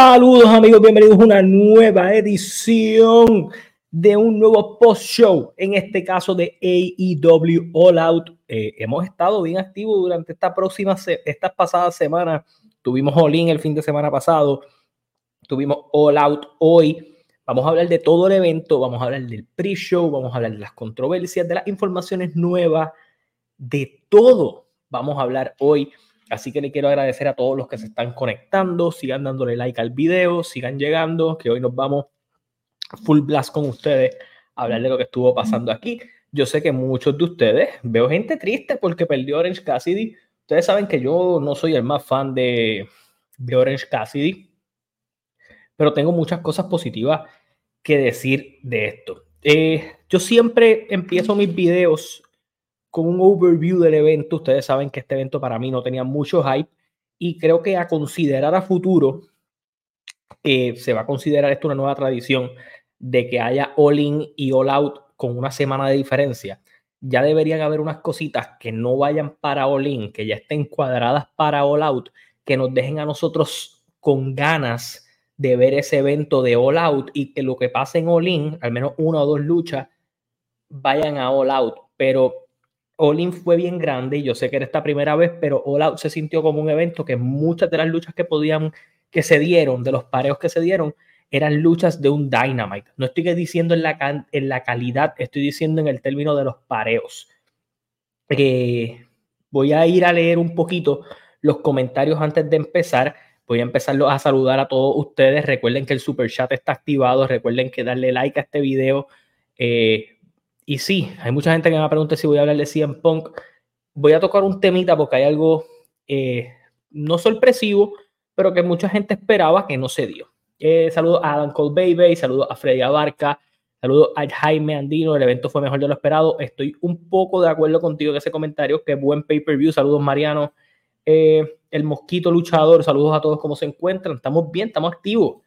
Saludos amigos, bienvenidos a una nueva edición de un nuevo post show, en este caso de AEW All Out. Eh, hemos estado bien activos durante esta próxima, estas pasadas semanas. Tuvimos All In el fin de semana pasado, tuvimos All Out hoy. Vamos a hablar de todo el evento, vamos a hablar del pre-show, vamos a hablar de las controversias, de las informaciones nuevas, de todo. Vamos a hablar hoy. Así que le quiero agradecer a todos los que se están conectando, sigan dándole like al video, sigan llegando, que hoy nos vamos full blast con ustedes a hablar de lo que estuvo pasando aquí. Yo sé que muchos de ustedes, veo gente triste porque perdió Orange Cassidy. Ustedes saben que yo no soy el más fan de, Orange Cassidy, pero tengo muchas cosas positivas que decir de esto. Eh, yo siempre empiezo mis videos con un overview del evento. Ustedes saben que este evento para mí no tenía mucho hype y creo que a considerar a futuro eh, se va a considerar esto una nueva tradición de que haya all in y all out con una semana de diferencia. Ya deberían haber unas cositas que no vayan para all in, que ya estén cuadradas para all out, que nos dejen a nosotros con ganas de ver ese evento de all out y que lo que pase en all in, al menos una o dos luchas, vayan a all out. Pero All In fue bien grande y yo sé que era esta primera vez, pero All Out se sintió como un evento que muchas de las luchas que podían, que se dieron, de los pareos que se dieron, eran luchas de un Dynamite. No estoy diciendo en la, en la calidad, estoy diciendo en el término de los pareos. Eh, voy a ir a leer un poquito los comentarios antes de empezar. Voy a empezarlos a saludar a todos ustedes. Recuerden que el super chat está activado. Recuerden que darle like a este video. Eh, y sí, hay mucha gente que me pregunta si voy a hablar de CM Punk. Voy a tocar un temita porque hay algo eh, no sorpresivo, pero que mucha gente esperaba que no se dio. Eh, saludos a Adam Baby, saludos a Freddy Abarca, saludos a Jaime Andino. El evento fue mejor de lo esperado. Estoy un poco de acuerdo contigo en ese comentario. Qué buen pay-per-view. Saludos, Mariano. Eh, el Mosquito Luchador, saludos a todos, ¿cómo se encuentran? Estamos bien, estamos activos.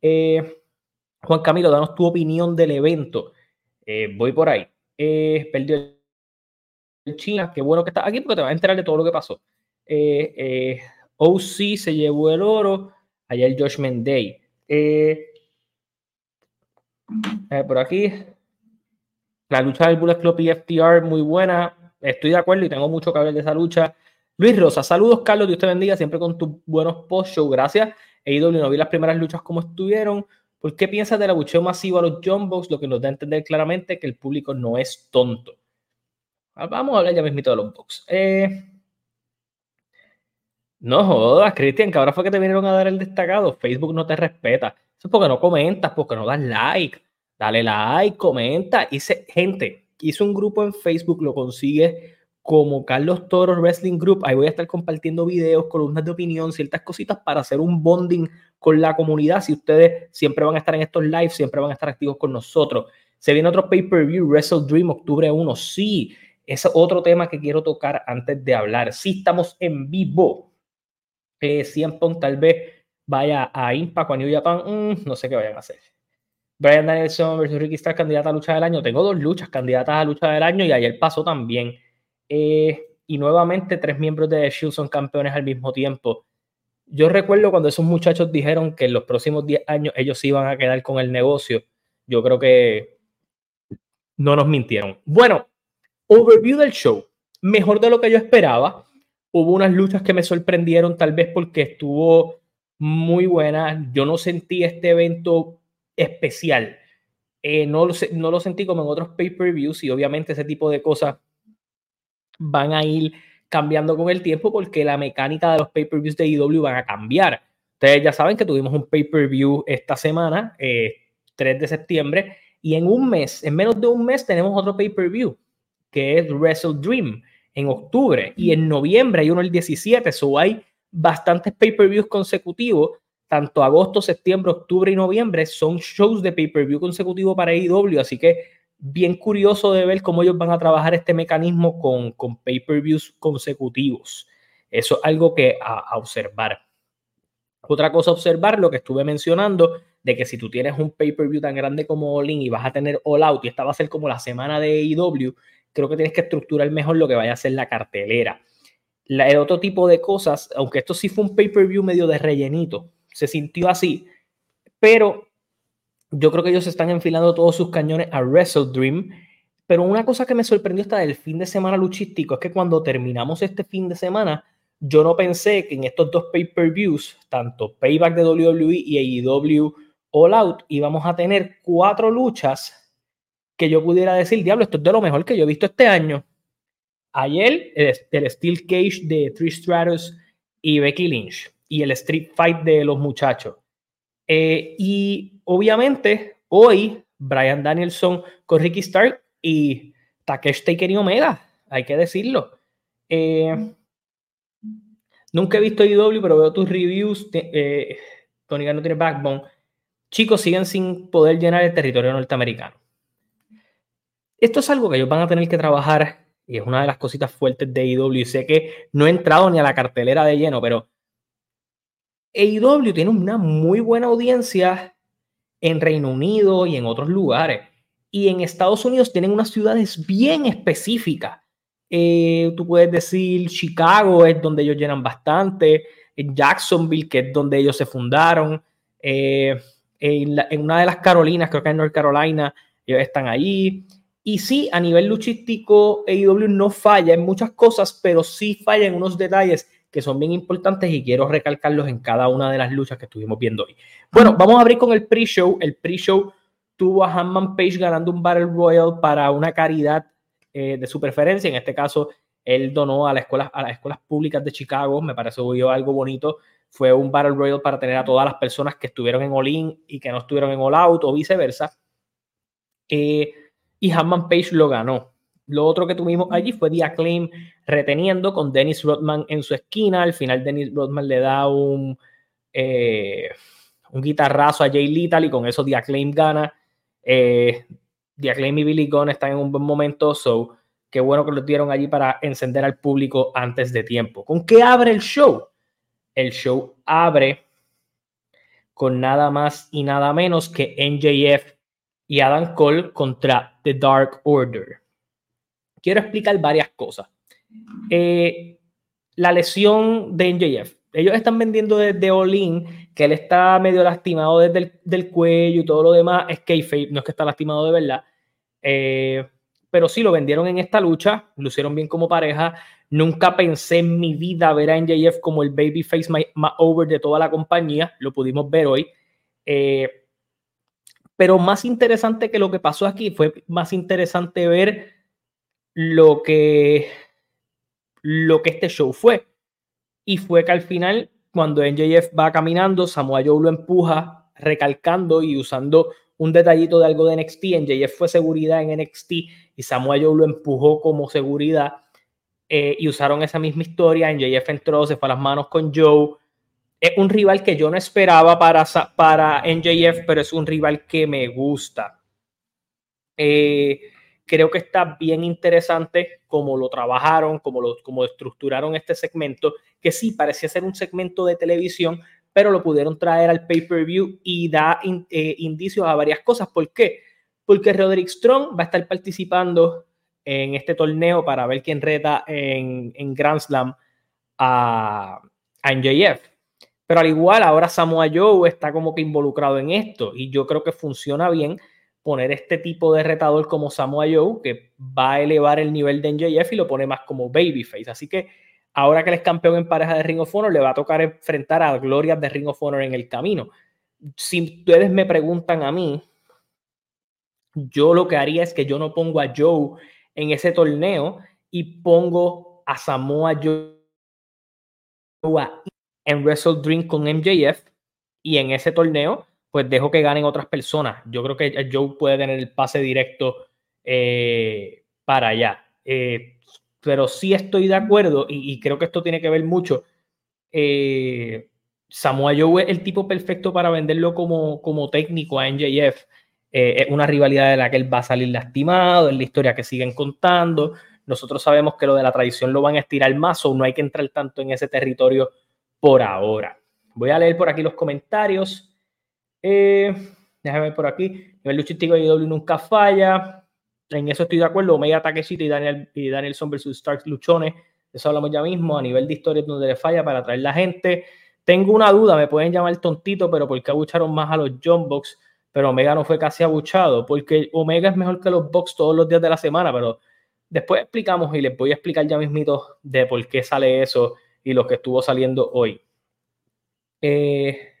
Juan Camilo, danos tu opinión del evento. Eh, voy por ahí. Eh, perdió el China. Qué bueno que estás aquí porque te vas a enterar de todo lo que pasó. Eh, OC se llevó el oro. Allá el Judgment Day. por aquí. La lucha del Bullet Club y FTR, muy buena. Estoy de acuerdo y tengo mucho que hablar de esa lucha. Luis Rosa, saludos Carlos, Dios te bendiga siempre con tus buenos post-show. Gracias. EIW no vi las primeras luchas como estuvieron. ¿Por qué piensas del abucheo masivo a los Jumbox? Lo que nos da a entender claramente que el público no es tonto. Ah, vamos a hablar ya mismito de los box. Eh, no jodas, Cristian, que ahora fue que te vinieron a dar el destacado. Facebook no te respeta. Eso es porque no comentas, porque no das like. Dale like, comenta. Hice, gente, hice un grupo en Facebook, lo consigue como Carlos Toro Wrestling Group. Ahí voy a estar compartiendo videos, columnas de opinión, ciertas cositas para hacer un bonding con la comunidad. Si ustedes siempre van a estar en estos lives, siempre van a estar activos con nosotros. Se viene otro pay-per-view, Wrestle Dream, octubre 1. Sí, es otro tema que quiero tocar antes de hablar. Sí, estamos en vivo. Eh, siempre tal vez vaya a Impact o a New Japan. Mm, no sé qué vayan a hacer. Brian Danielson versus Ricky Starr, candidata a lucha del año. Tengo dos luchas candidatas a lucha del año y ayer pasó también. Eh, y nuevamente tres miembros de The Shield son campeones al mismo tiempo. Yo recuerdo cuando esos muchachos dijeron que en los próximos 10 años ellos iban a quedar con el negocio. Yo creo que no nos mintieron. Bueno, overview del show. Mejor de lo que yo esperaba. Hubo unas luchas que me sorprendieron, tal vez porque estuvo muy buena. Yo no sentí este evento especial. Eh, no, lo, no lo sentí como en otros pay-per-views y obviamente ese tipo de cosas van a ir cambiando con el tiempo porque la mecánica de los pay-per-views de IW van a cambiar. Ustedes ya saben que tuvimos un pay-per-view esta semana, 3 eh, de septiembre, y en un mes, en menos de un mes, tenemos otro pay-per-view, que es Wrestle Dream, en octubre, y en noviembre hay uno el 17, so hay bastantes pay-per-views consecutivos, tanto agosto, septiembre, octubre y noviembre, son shows de pay-per-view consecutivo para IW, así que bien curioso de ver cómo ellos van a trabajar este mecanismo con, con pay-per-views consecutivos. Eso es algo que a, observar. Otra cosa observar, lo que estuve mencionando, de que si tú tienes un pay-per-view tan grande como All In y vas a tener All Out y esta va a ser como la semana de AEW, creo que tienes que estructurar mejor lo que vaya a ser la cartelera. el otro tipo de cosas, aunque esto sí fue un pay-per-view medio de rellenito, se sintió así, pero yo creo que ellos están enfilando todos sus cañones a Wrestle Dream. Pero una cosa que me sorprendió hasta del fin de semana luchístico es que cuando terminamos este fin de semana, yo no pensé que en estos dos pay-per-views, tanto Payback de WWE y AEW All Out, íbamos a tener cuatro luchas que yo pudiera decir, diablo, esto es de lo mejor que yo he visto este año. Ayer, el, Steel Cage de Trish Stratus y Becky Lynch y el Street Fight de los muchachos. Eh, y obviamente, hoy, Brian Danielson con Ricky Stark y Takesh Taker y Omega, hay que decirlo. Eh, Nunca he visto IW, pero veo tus reviews. Eh, Tony no tiene backbone. Chicos siguen sin poder llenar el territorio norteamericano. Esto es algo que ellos van a tener que trabajar y es una de las cositas fuertes de IW. Sé que no he entrado ni a la cartelera de lleno, pero AEW tiene una muy buena audiencia en Reino Unido y en otros lugares. Y en Estados Unidos tienen unas ciudades bien específicas eh, tú puedes decir Chicago es donde ellos llenan bastante, en Jacksonville, que es donde ellos se fundaron, eh, en, una de las Carolinas, creo que en North Carolina, ellos están allí. Y sí, a nivel luchístico, AEW no falla en muchas cosas, pero sí falla en unos detalles que son bien importantes y quiero recalcarlos en cada una de las luchas que estuvimos viendo hoy. Bueno, vamos a abrir con el pre-show. El pre-show tuvo a Hanman Page ganando un Battle Royal para una caridad eh, de su preferencia. En este caso, él donó a, la escuela, a las escuelas públicas de Chicago. Me parece algo bonito. Fue un Battle Royale para tener a todas las personas que estuvieron en All In y que no estuvieron en All Out o viceversa. Eh, y Hanman Page lo ganó. Lo otro que tuvimos allí fue The Acclaim reteniendo con Dennis Rodman en su esquina. Al final, Dennis Rodman le da un, eh, un guitarrazo a Jay Little y con eso The Acclaim gana. Eh, The Acclaim y Billy Gunn están en un buen momento, so qué bueno que lo dieron allí para encender al público antes de tiempo. ¿Con qué abre el show? El show abre con nada más y nada menos que NJF y Adam Cole contra The Dark Order. Quiero explicar varias cosas. Eh, la lesión de NJF. Ellos están vendiendo desde All que él está medio lastimado desde el del cuello y todo lo demás. Es que no es que está lastimado de verdad. Eh, pero sí lo vendieron en esta lucha, lucieron bien como pareja. Nunca pensé en mi vida ver a NJF como el babyface más over de toda la compañía, lo pudimos ver hoy. Eh, pero más interesante que lo que pasó aquí fue más interesante ver lo que, lo que este show fue. Y fue que al final, cuando NJF va caminando, Samoa Joe lo empuja, recalcando y usando un detallito de algo de NXT. En JF fue seguridad en NXT y Samuel Joe lo empujó como seguridad eh, y usaron esa misma historia. En JF entró, se fue a las manos con Joe. Es un rival que yo no esperaba para, para NJF, pero es un rival que me gusta. Eh, creo que está bien interesante cómo lo trabajaron, cómo lo cómo estructuraron este segmento, que sí parecía ser un segmento de televisión, pero lo pudieron traer al pay-per-view y da eh, indicios a varias cosas. ¿Por qué? Porque Roderick Strong va a estar participando en este torneo para ver quién reta en, Grand Slam a, a NJF. Pero al igual, ahora Samoa Joe está como que involucrado en esto y yo creo que funciona bien poner este tipo de retador como Samoa Joe que va a elevar el nivel de NJF y lo pone más como babyface. Así que ahora que él es campeón en pareja de Ring of Honor, le va a tocar enfrentar a glorias de Ring of Honor en el camino. Si ustedes me preguntan a mí, yo lo que haría es que yo no pongo a Joe en ese torneo y pongo a Samoa Joe en Wrestle Dream con MJF y en ese torneo pues dejo que ganen otras personas. Yo creo que Joe puede tener el pase directo eh, para allá. Eh, pero sí estoy de acuerdo y, creo que esto tiene que ver mucho. Eh, Samoa Joe es el tipo perfecto para venderlo como, como técnico a NJF. Eh, es una rivalidad de la que él va a salir lastimado, es la historia que siguen contando. Nosotros sabemos que lo de la tradición lo van a estirar más o no hay que entrar tanto en ese territorio por ahora. Voy a leer por aquí los comentarios. Eh, déjame ver por aquí. El luchístico de IW nunca falla. En eso estoy de acuerdo. Omega Takeshita y Daniel y Danielson versus Stark Luchones. Eso hablamos ya mismo. A nivel de historia donde le falla para atraer la gente. Tengo una duda, me pueden llamar tontito, pero ¿por qué abucharon más a los John Box? Pero Omega no fue casi abuchado, porque Omega es mejor que los Box todos los días de la semana, pero después explicamos y les voy a explicar ya mismito de por qué sale eso y lo que estuvo saliendo hoy. Eh,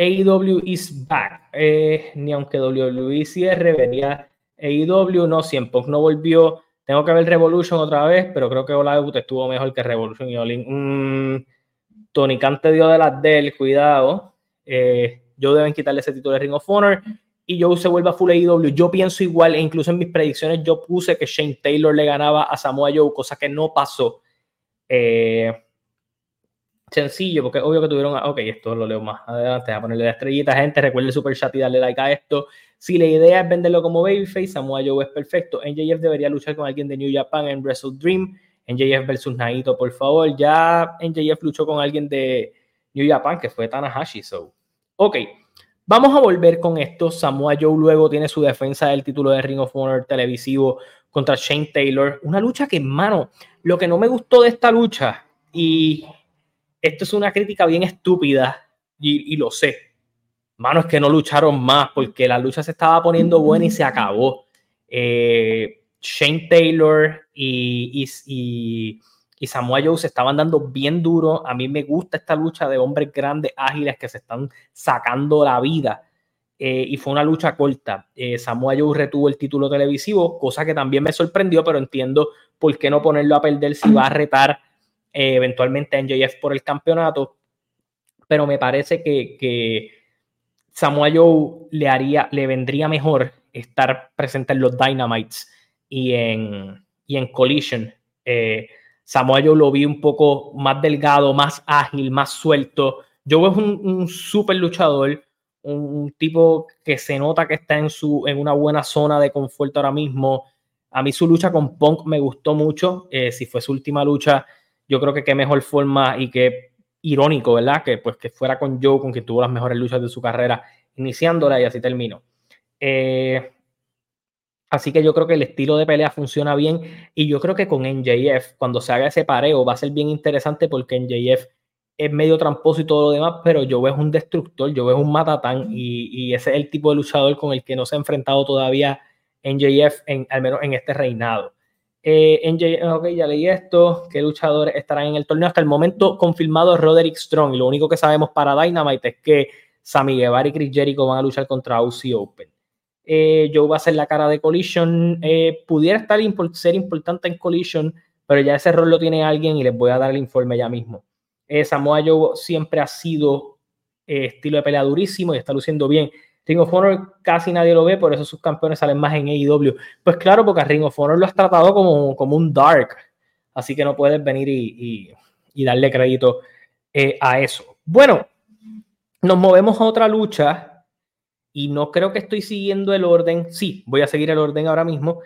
AEW is back. Eh, ni aunque WWE cierre, venía AEW, no, 100 Punk no volvió. Tengo que ver Revolution otra vez, pero creo que Ola estuvo mejor que Revolution y Olin. Mm, Tony Khan te dio de las de él, cuidado. Eh, yo deben quitarle ese título de Ring of Honor y Joe se vuelva full AEW. Yo pienso igual, e incluso en mis predicciones yo puse que Shane Taylor le ganaba a Samoa Joe, cosa que no pasó. Eh, sencillo, porque obvio que tuvieron. Ok, esto lo leo más adelante. A ponerle la estrellita, gente. Recuerde super chat y darle like a esto. Si la idea es venderlo como babyface, Samoa Joe es perfecto. NJF debería luchar con alguien de New Japan en Wrestle Dream. NJF versus Naito, por favor. Ya NJF luchó con alguien de New Japan, que fue Tanahashi. So. Ok, vamos a volver con esto. Samoa Joe luego tiene su defensa del título de Ring of Honor televisivo contra Shane Taylor. Una lucha que, mano, lo que no me gustó de esta lucha, y esto es una crítica bien estúpida, y, lo sé. Mano, es que no lucharon más porque la lucha se estaba poniendo buena y se acabó. Eh, Shane Taylor y, y, y, Samoa Joe se estaban dando bien duro. A mí me gusta esta lucha de hombres grandes, ágiles, que se están sacando la vida. Eh, y fue una lucha corta. Eh, Samoa Joe retuvo el título televisivo, cosa que también me sorprendió, pero entiendo por qué no ponerlo a perder si va a retar eh, eventualmente a NJF por el campeonato. Pero me parece que, que Samoa Joe le, haría, le vendría mejor estar presente en los Dynamites y en, y en Collision. Eh, Samoa Joe lo vi un poco más delgado, más ágil, más suelto. Joe es un, un luchador, un, tipo que se nota que está en, su, en una buena zona de confort ahora mismo. A mí su lucha con Punk me gustó mucho. Eh, si fue su última lucha, yo creo que qué mejor forma y qué irónico, ¿verdad? Que pues que fuera con Joe, con quien tuvo las mejores luchas de su carrera, iniciándola y así terminó. Eh, Así que yo creo que el estilo de pelea funciona bien y yo creo que con NJF, cuando se haga ese pareo, va a ser bien interesante porque NJF es medio tramposo y todo lo demás, pero yo veo un destructor, yo veo un matatán y, ese es el tipo de luchador con el que no se ha enfrentado todavía NJF, en, al menos en este reinado. Eh, ok, ya leí esto. ¿Qué luchadores estarán en el torneo? Hasta el momento confirmado Roderick Strong. Y lo único que sabemos para Dynamite es que Sammy Guevara y Chris Jericho van a luchar contra Aussie Open eh, Joe va a ser la cara de Collision. Eh, pudiera estar ser importante en Collision, pero ya ese rol lo tiene alguien y les voy a dar el informe ya mismo. Eh, Samoa Joe siempre ha sido eh, estilo de pelea durísimo y está luciendo bien. Ring of Honor casi nadie lo ve, por eso sus campeones salen más en AEW. Pues claro, porque a Ring of Honor lo has tratado como, como un dark, así que no puedes venir y, y darle crédito a eso. Bueno, nos movemos a otra lucha y no creo que estoy siguiendo el orden. Sí, voy a seguir el orden ahora mismo.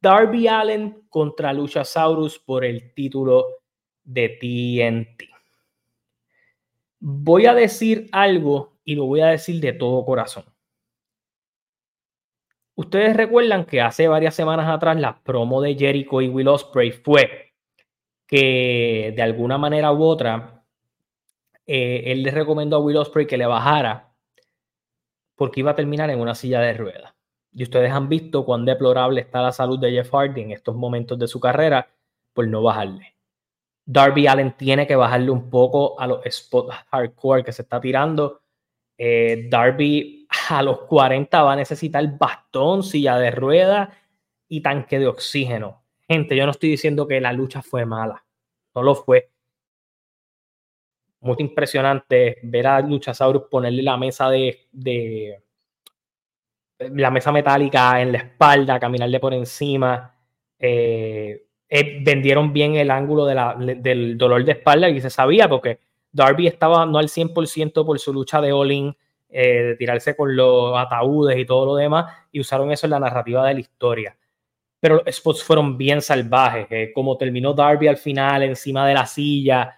Darby Allen contra Luchasaurus por el título de TNT. Voy a decir algo y lo voy a decir de todo corazón. Ustedes recuerdan que hace varias semanas atrás la promo de Jericho y Will Ospreay fue que de alguna manera u otra eh, él le recomendó a Will Ospreay que le bajara porque iba a terminar en una silla de ruedas. Y ustedes han visto cuán deplorable está la salud de Jeff Hardy en estos momentos de su carrera por no bajarle. Darby Allen tiene que bajarle un poco a los spots hardcore que se está tirando. Eh, Darby a los 40 va a necesitar bastón, silla de ruedas y tanque de oxígeno. Gente, yo no estoy diciendo que la lucha fue mala. No lo fue muy impresionante ver a Luchasaurus ponerle la mesa de, la mesa metálica en la espalda, caminarle por encima. Eh, eh, vendieron bien el ángulo del dolor de espalda y se sabía porque Darby estaba no al 100% por su lucha de all eh, de tirarse con los ataúdes y todo lo demás, y usaron eso en la narrativa de la historia. Pero los spots fueron bien salvajes, como terminó Darby al final encima de la silla,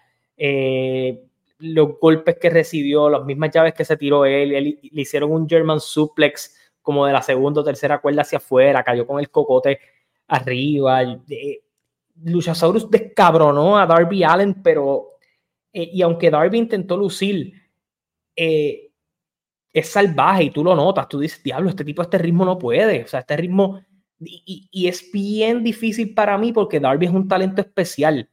los golpes que recibió, las mismas llaves que se tiró él, él le hicieron un German suplex como de la segunda o tercera cuerda hacia afuera, cayó con el cocote arriba. Luchasaurus descabronó a Darby Allen, pero eh, y aunque Darby intentó lucir, eh, es salvaje y tú lo notas, tú dices, diablo, este tipo, este ritmo no puede, o sea, este ritmo, y, y es bien difícil para mí porque Darby es un talento especial,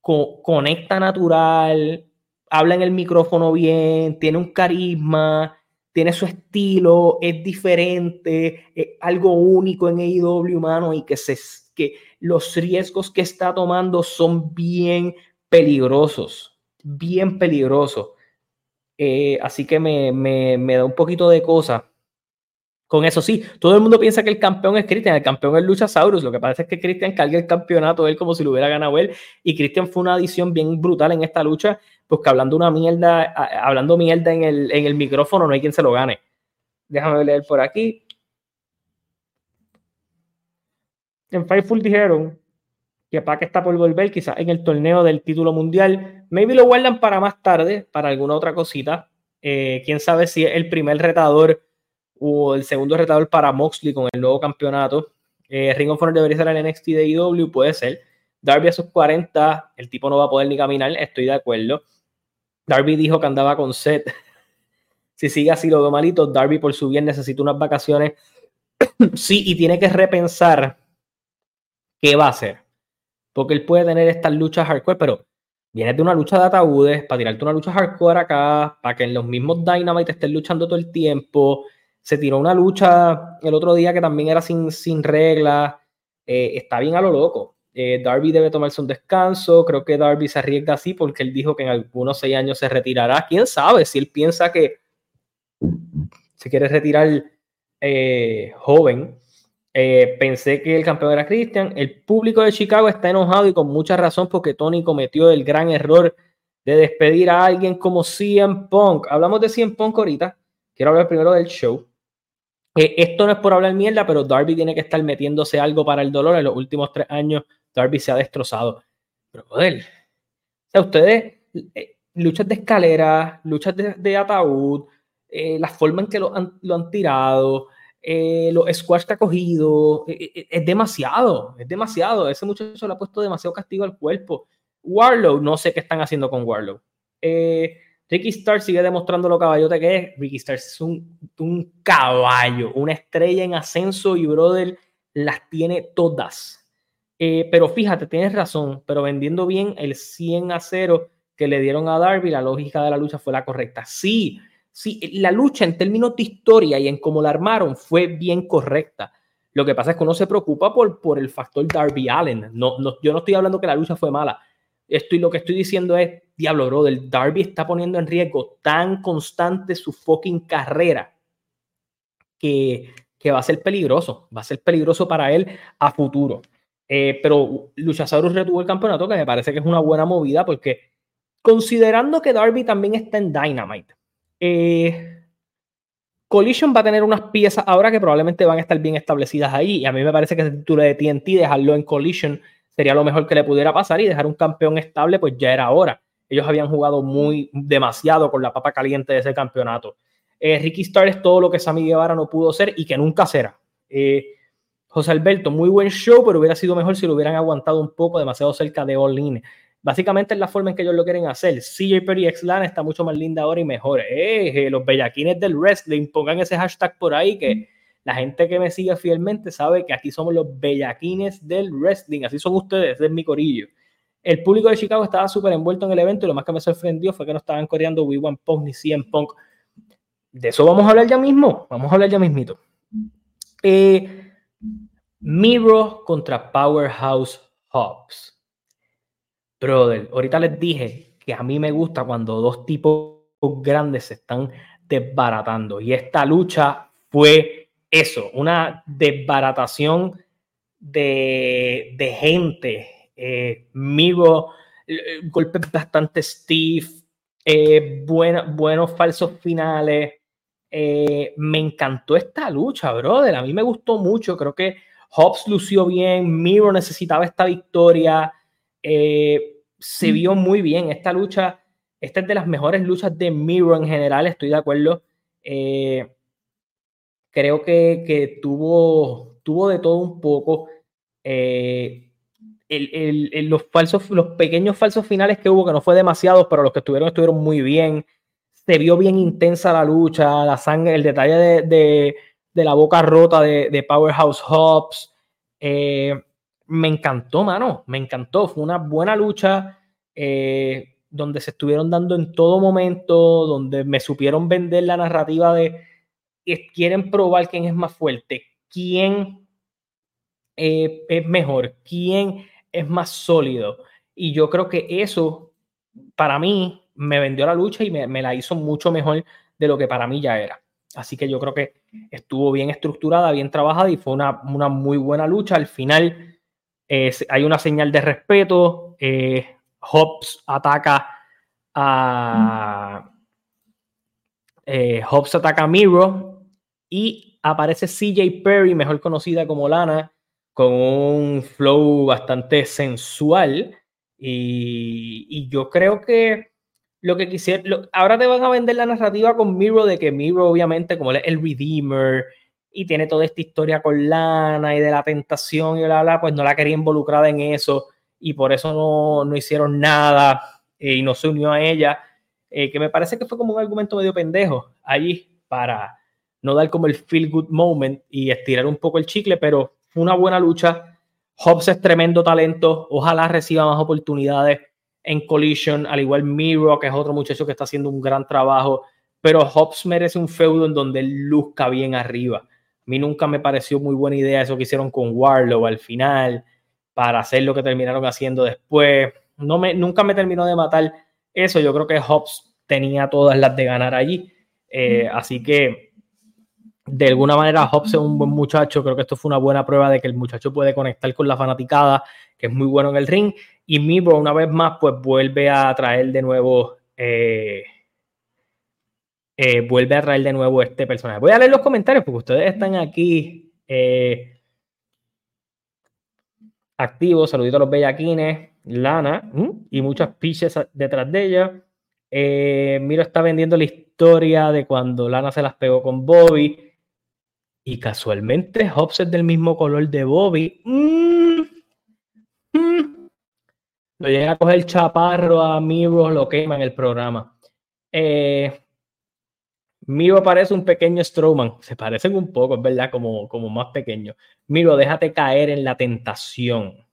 conecta natural, habla en el micrófono bien, tiene un carisma, tiene su estilo, es diferente, es algo único en AEW humano y que, se, que los riesgos que está tomando son bien peligrosos, bien peligrosos. Eh, así que me, me, me, da un poquito de cosa. Con eso sí, todo el mundo piensa que el campeón es Christian, el campeón es Luchasaurus. Lo que pasa es que Christian carga el campeonato él como si lo hubiera ganado él. Y Christian fue una adición bien brutal en esta lucha, porque hablando una mierda, hablando mierda en el, en el micrófono, no hay quien se lo gane. Déjame leer por aquí. En Fightful dijeron que Pac está por volver, quizás en el torneo del título mundial. Maybe lo guardan para más tarde, para alguna otra cosita. Eh, quién sabe si es el primer retador o el segundo retador para Moxley con el nuevo campeonato. Eh, Ring of Honor debería ser el NXT de IW, puede ser. Darby a sus 40, el tipo no va a poder ni caminar, estoy de acuerdo. Darby dijo que andaba con Seth. si sigue así lo veo malito, Darby por su bien necesita unas vacaciones. sí, y tiene que repensar qué va a hacer. Porque él puede tener estas luchas hardcore, pero viene de una lucha de ataúdes para tirarte una lucha hardcore acá, para que en los mismos Dynamite estén luchando todo el tiempo. Se tiró una lucha el otro día que también era sin, sin reglas. Eh, está bien a lo loco. Eh, Darby debe tomarse un descanso. Creo que Darby se arriesga así porque él dijo que en algunos seis años se retirará. Quién sabe si él piensa que se quiere retirar eh, joven eh, pensé que el campeón era Christian. El público de Chicago está enojado y con mucha razón porque Tony cometió el gran error de despedir a alguien como CM Punk. Hablamos de CM Punk ahorita. Quiero hablar primero del show. Eh, esto no es por hablar mierda, pero Darby tiene que estar metiéndose algo para el dolor. En los últimos tres años, Darby se ha destrozado. Pero, joder, o ustedes, eh, luchas de escalera, luchas de, ataúd, la forma en que lo han, lo han tirado, eh, los squash que ha cogido, eh, eh, es demasiado, es demasiado. Ese muchacho le ha puesto demasiado castigo al cuerpo. Warlow, no sé qué están haciendo con Warlow. Ricky Starr sigue demostrando lo caballote que es. Ricky Starr es un, un, caballo, una estrella en ascenso y brother las tiene todas. pero fíjate, tienes razón, pero vendiendo bien el 100 a 0 que le dieron a Darby, la lógica de la lucha fue la correcta. Sí, sí, la lucha en términos de historia y en cómo la armaron fue bien correcta. Lo que pasa es que uno se preocupa por, por el factor Darby Allen. No, no, yo no estoy hablando que la lucha fue mala. Estoy, lo que estoy diciendo es, diablo, brother, Darby está poniendo en riesgo tan constante su fucking carrera que, que va a ser peligroso. Va a ser peligroso para él a futuro. Eh, pero Luchasaurus retuvo el campeonato, que me parece que es una buena movida porque considerando que Darby también está en Dynamite, eh, Collision va a tener unas piezas ahora que probablemente van a estar bien establecidas ahí. Y a mí me parece que ese título de TNT, dejarlo en Collision, sería lo mejor que le pudiera pasar y dejar un campeón estable, pues ya era hora. Ellos habían jugado muy demasiado con la papa caliente de ese campeonato. Eh, Ricky Star es todo lo que Sammy Guevara no pudo ser y que nunca será. Eh, José Alberto, muy buen show, pero hubiera sido mejor si lo hubieran aguantado un poco demasiado cerca de All In. Básicamente es la forma en que ellos lo quieren hacer. CJ Perry X está mucho más linda ahora y mejor. Eh, los bellaquines del wrestling, pongan ese hashtag por ahí que la gente que me sigue fielmente sabe que aquí somos los bellaquines del wrestling. Así son ustedes, ese es mi corillo. El público de Chicago estaba súper envuelto en el evento y lo más que me sorprendió fue que no estaban coreando We Want Punk ni CM Punk. De eso vamos a hablar ya mismo. Vamos a hablar ya mismito. Eh, Miro contra Powerhouse Hobbs Brother, ahorita les dije que a mí me gusta cuando dos tipos grandes se están desbaratando. Y esta lucha fue eso, una desbaratación de, de gente. Eh, Migo, eh, golpes bastante stiff, eh, buenos falsos finales. Eh, me encantó esta lucha, brother. A mí me gustó mucho. Creo que Hobbs lució bien. Miro necesitaba esta victoria. Eh, se vio muy bien esta lucha. esta es de las mejores luchas de Miro en general, estoy de acuerdo. Eh, creo que, tuvo, tuvo de todo un poco. Eh, los, falsos, los pequeños falsos finales que hubo, que no fue demasiados, pero los que estuvieron estuvieron muy bien. Se vio bien intensa la lucha, la sangre, el detalle de, la boca rota de, Powerhouse Hobbs. Eh, me encantó, mano, me encantó. Fue una buena lucha eh, donde se estuvieron dando en todo momento, donde me supieron vender la narrativa de quieren probar quién es más fuerte, quién eh, es mejor, quién es más sólido. Y yo creo que eso, para mí, me vendió la lucha y me, la hizo mucho mejor de lo que para mí ya era. Así que yo creo que estuvo bien estructurada, bien trabajada y fue una muy buena lucha. Al final hay una señal de respeto. Eh, Hobbs ataca a. Eh, Hobbs ataca a Miro y aparece CJ Perry, mejor conocida como Lana, con un flow bastante sensual. Y, yo creo que lo que quisiera, ahora te van a vender la narrativa con Miro de que Miro, obviamente, como el Redeemer y tiene toda esta historia con Lana y de la tentación y bla, bla, pues no la quería involucrada en eso y por eso no, no hicieron nada eh, y no se unió a ella, eh, que me parece que fue como un argumento medio pendejo allí para no dar como el feel good moment y estirar un poco el chicle, pero una buena lucha. Hobbs es tremendo talento. Ojalá reciba más oportunidades en Collision, al igual Miro, que es otro muchacho que está haciendo un gran trabajo. Pero Hobbs merece un feudo en donde él luzca bien arriba. A mí nunca me pareció muy buena idea eso que hicieron con Warlow al final, para hacer lo que terminaron haciendo después. No me, nunca me terminó de matar eso. Yo creo que Hobbs tenía todas las de ganar allí. Eh, así que de alguna manera Hobbs es un buen muchacho, creo que esto fue una buena prueba de que el muchacho puede conectar con la fanaticada, que es muy bueno en el ring, y Mibro una vez más pues vuelve a traer de nuevo eh, eh, vuelve a traer de nuevo este personaje. Voy a leer los comentarios porque ustedes están aquí eh, activos, saluditos a los bellaquines, Lana y muchas piches detrás de ella. Miro está vendiendo la historia de cuando Lana se las pegó con Bobby y casualmente Hobbs es del mismo color de Bobby. Mm, mm. Lo llega a coger chaparro a Miro, lo quema en el programa. Eh, Miro parece un pequeño Strowman. Se parecen un poco, es verdad, como, más pequeño. Miro, déjate caer en la tentación.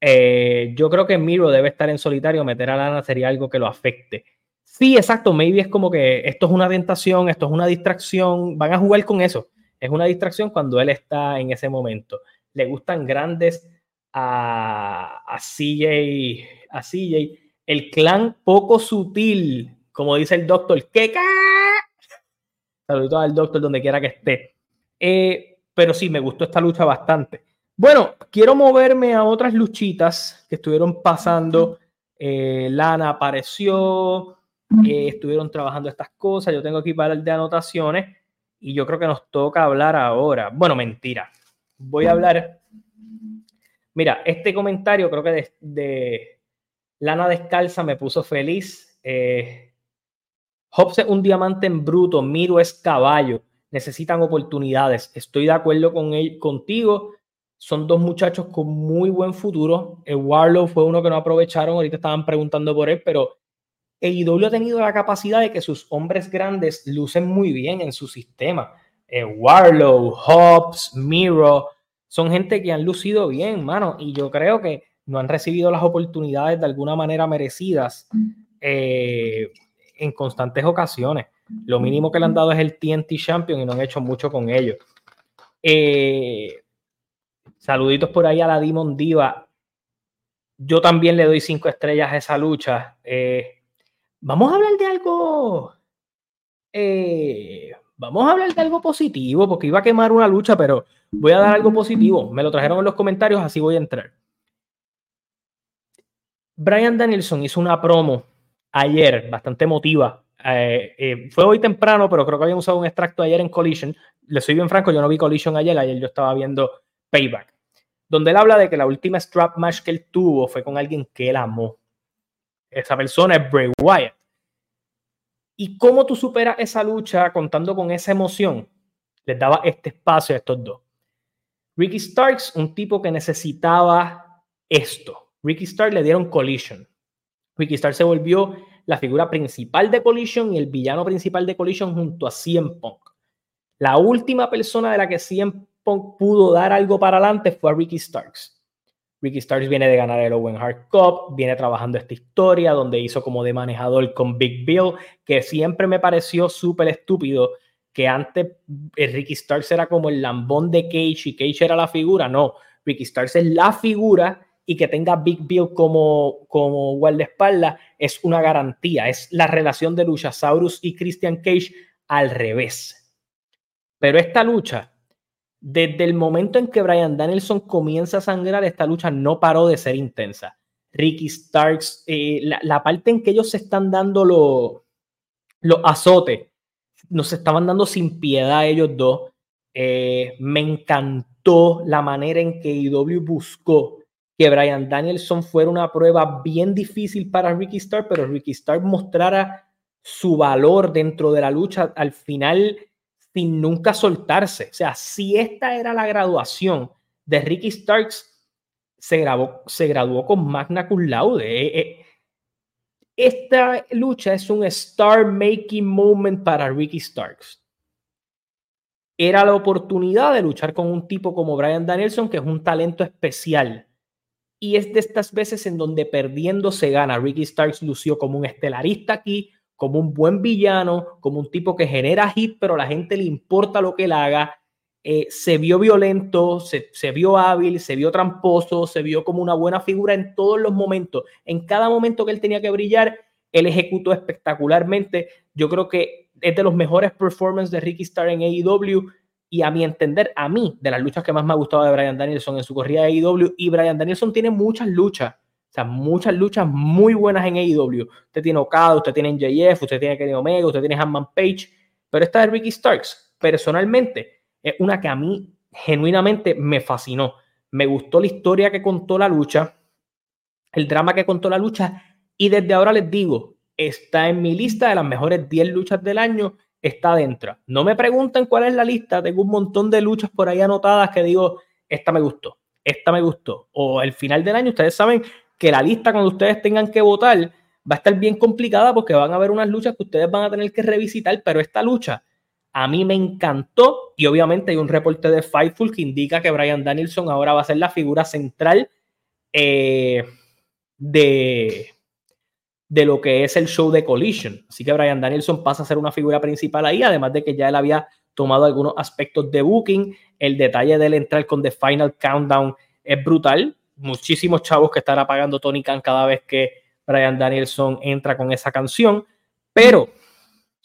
Eh, yo creo que Miro debe estar en solitario. Meter a Lana sería algo que lo afecte. Sí, exacto. Maybe es como que esto es una tentación, esto es una distracción. Van a jugar con eso es una distracción cuando él está en ese momento. Le gustan grandes a, CJ, a CJ. El clan poco sutil, como dice el doctor, que Saludos al doctor donde quiera que esté. Eh, pero sí, me gustó esta lucha bastante. Bueno, quiero moverme a otras luchitas que estuvieron pasando. Eh, Lana apareció, eh, estuvieron trabajando estas cosas. Yo tengo aquí para el de anotaciones y yo creo que nos toca hablar ahora. Bueno, mentira. Voy a hablar. Mira, este comentario creo que de, Lana Descalza me puso feliz. Eh, Hobbs es un diamante en bruto, Miro es caballo. Necesitan oportunidades. Estoy de acuerdo con él, contigo. Son dos muchachos con muy buen futuro. El Warlow fue uno que no aprovecharon. Ahorita estaban preguntando por él, pero AEW ha tenido la capacidad de que sus hombres grandes lucen muy bien en su sistema. Eh, Warlow, Hobbs, Miro, son gente que han lucido bien, mano, y yo creo que no han recibido las oportunidades de alguna manera merecidas eh, en constantes ocasiones. Lo mínimo que le han dado es el TNT Champion y no han hecho mucho con ellos. Eh, saluditos por ahí a la Demon Diva. Yo también le doy cinco estrellas a esa lucha. Vamos a hablar de algo. Eh, vamos a hablar de algo positivo, porque iba a quemar una lucha, pero voy a dar algo positivo. Me lo trajeron en los comentarios, así voy a entrar. Brian Danielson hizo una promo ayer, bastante emotiva. Eh, eh, fue hoy temprano, pero creo que habían usado un extracto ayer en Collision. Le soy bien franco, yo no vi Collision ayer, ayer yo estaba viendo Payback, donde él habla de que la última strap match que él tuvo fue con alguien que él amó Esa persona es Bray Wyatt. ¿Y cómo tú superas esa lucha contando con esa emoción? Les daba este espacio a estos dos. Ricky Starks, un tipo que necesitaba esto. Ricky Starks le dieron Collision. Ricky Starks se volvió la figura principal de Collision y el villano principal de Collision junto a CM Punk. La última persona de la que CM Punk pudo dar algo para adelante fue a Ricky Starks. Ricky Starks viene de ganar el Owen Hart Cup, viene trabajando esta historia donde hizo como de manejador con Big Bill, que siempre me pareció súper estúpido que antes eh, Ricky Starks era como el lambón de Cage y Cage era la figura. No, Ricky Starks es la figura y que tenga Big Bill como, como guardaespaldas es una garantía. Es la relación de Luchasaurus y Christian Cage al revés. Pero esta lucha desde el momento en que Brian Danielson comienza a sangrar, esta lucha no paró de ser intensa. Ricky Starks, eh, la, parte en que ellos se están dando los lo azotes, nos estaban dando sin piedad ellos dos. Eh, me encantó la manera en que IW buscó que Brian Danielson fuera una prueba bien difícil para Ricky Starks, pero Ricky Starks mostrara su valor dentro de la lucha. Al final, sin nunca soltarse. O sea, si esta era la graduación de Ricky Starks, se graduó con magna cum laude. Eh, eh, esta lucha es un star-making moment para Ricky Starks. Era la oportunidad de luchar con un tipo como Brian Danielson, que es un talento especial. Y es de estas veces en donde perdiendo se gana. Ricky Starks lució como un estelarista aquí, como un buen villano, como un tipo que genera hit, pero a la gente le importa lo que él haga. Eh, se vio violento, se, vio hábil, se vio tramposo, se vio como una buena figura en todos los momentos. En cada momento que él tenía que brillar, él ejecutó espectacularmente. Yo creo que es de los mejores performances de Ricky Starr en AEW y a mi entender, a mí, de las luchas que más me ha gustado de Brian Danielson en su corrida de AEW, y Brian Danielson tiene muchas luchas o sea, muchas luchas muy buenas en AEW. Usted tiene Okada, usted tiene JF, usted tiene Kenny Omega, usted tiene Hanman Page. Pero esta de Ricky Starks, personalmente, es una que a mí genuinamente me fascinó. Me gustó la historia que contó la lucha, el drama que contó la lucha. Y desde ahora les digo, está en mi lista de las mejores 10 luchas del año. Está dentro. No me pregunten cuál es la lista. Tengo un montón de luchas por ahí anotadas que digo, esta me gustó, esta me gustó. O el final del año, ustedes saben, que la lista cuando ustedes tengan que votar va a estar bien complicada porque van a haber unas luchas que ustedes van a tener que revisitar, pero esta lucha a mí me encantó y obviamente hay un reporte de Fightful que indica que Brian Danielson ahora va a ser la figura central eh, de, de lo que es el show de Collision. Así que Brian Danielson pasa a ser una figura principal ahí, además de que ya él había tomado algunos aspectos de booking. El detalle del entrar con The Final Countdown es brutal muchísimos chavos que estará pagando Tony Khan cada vez que Brian Danielson entra con esa canción, pero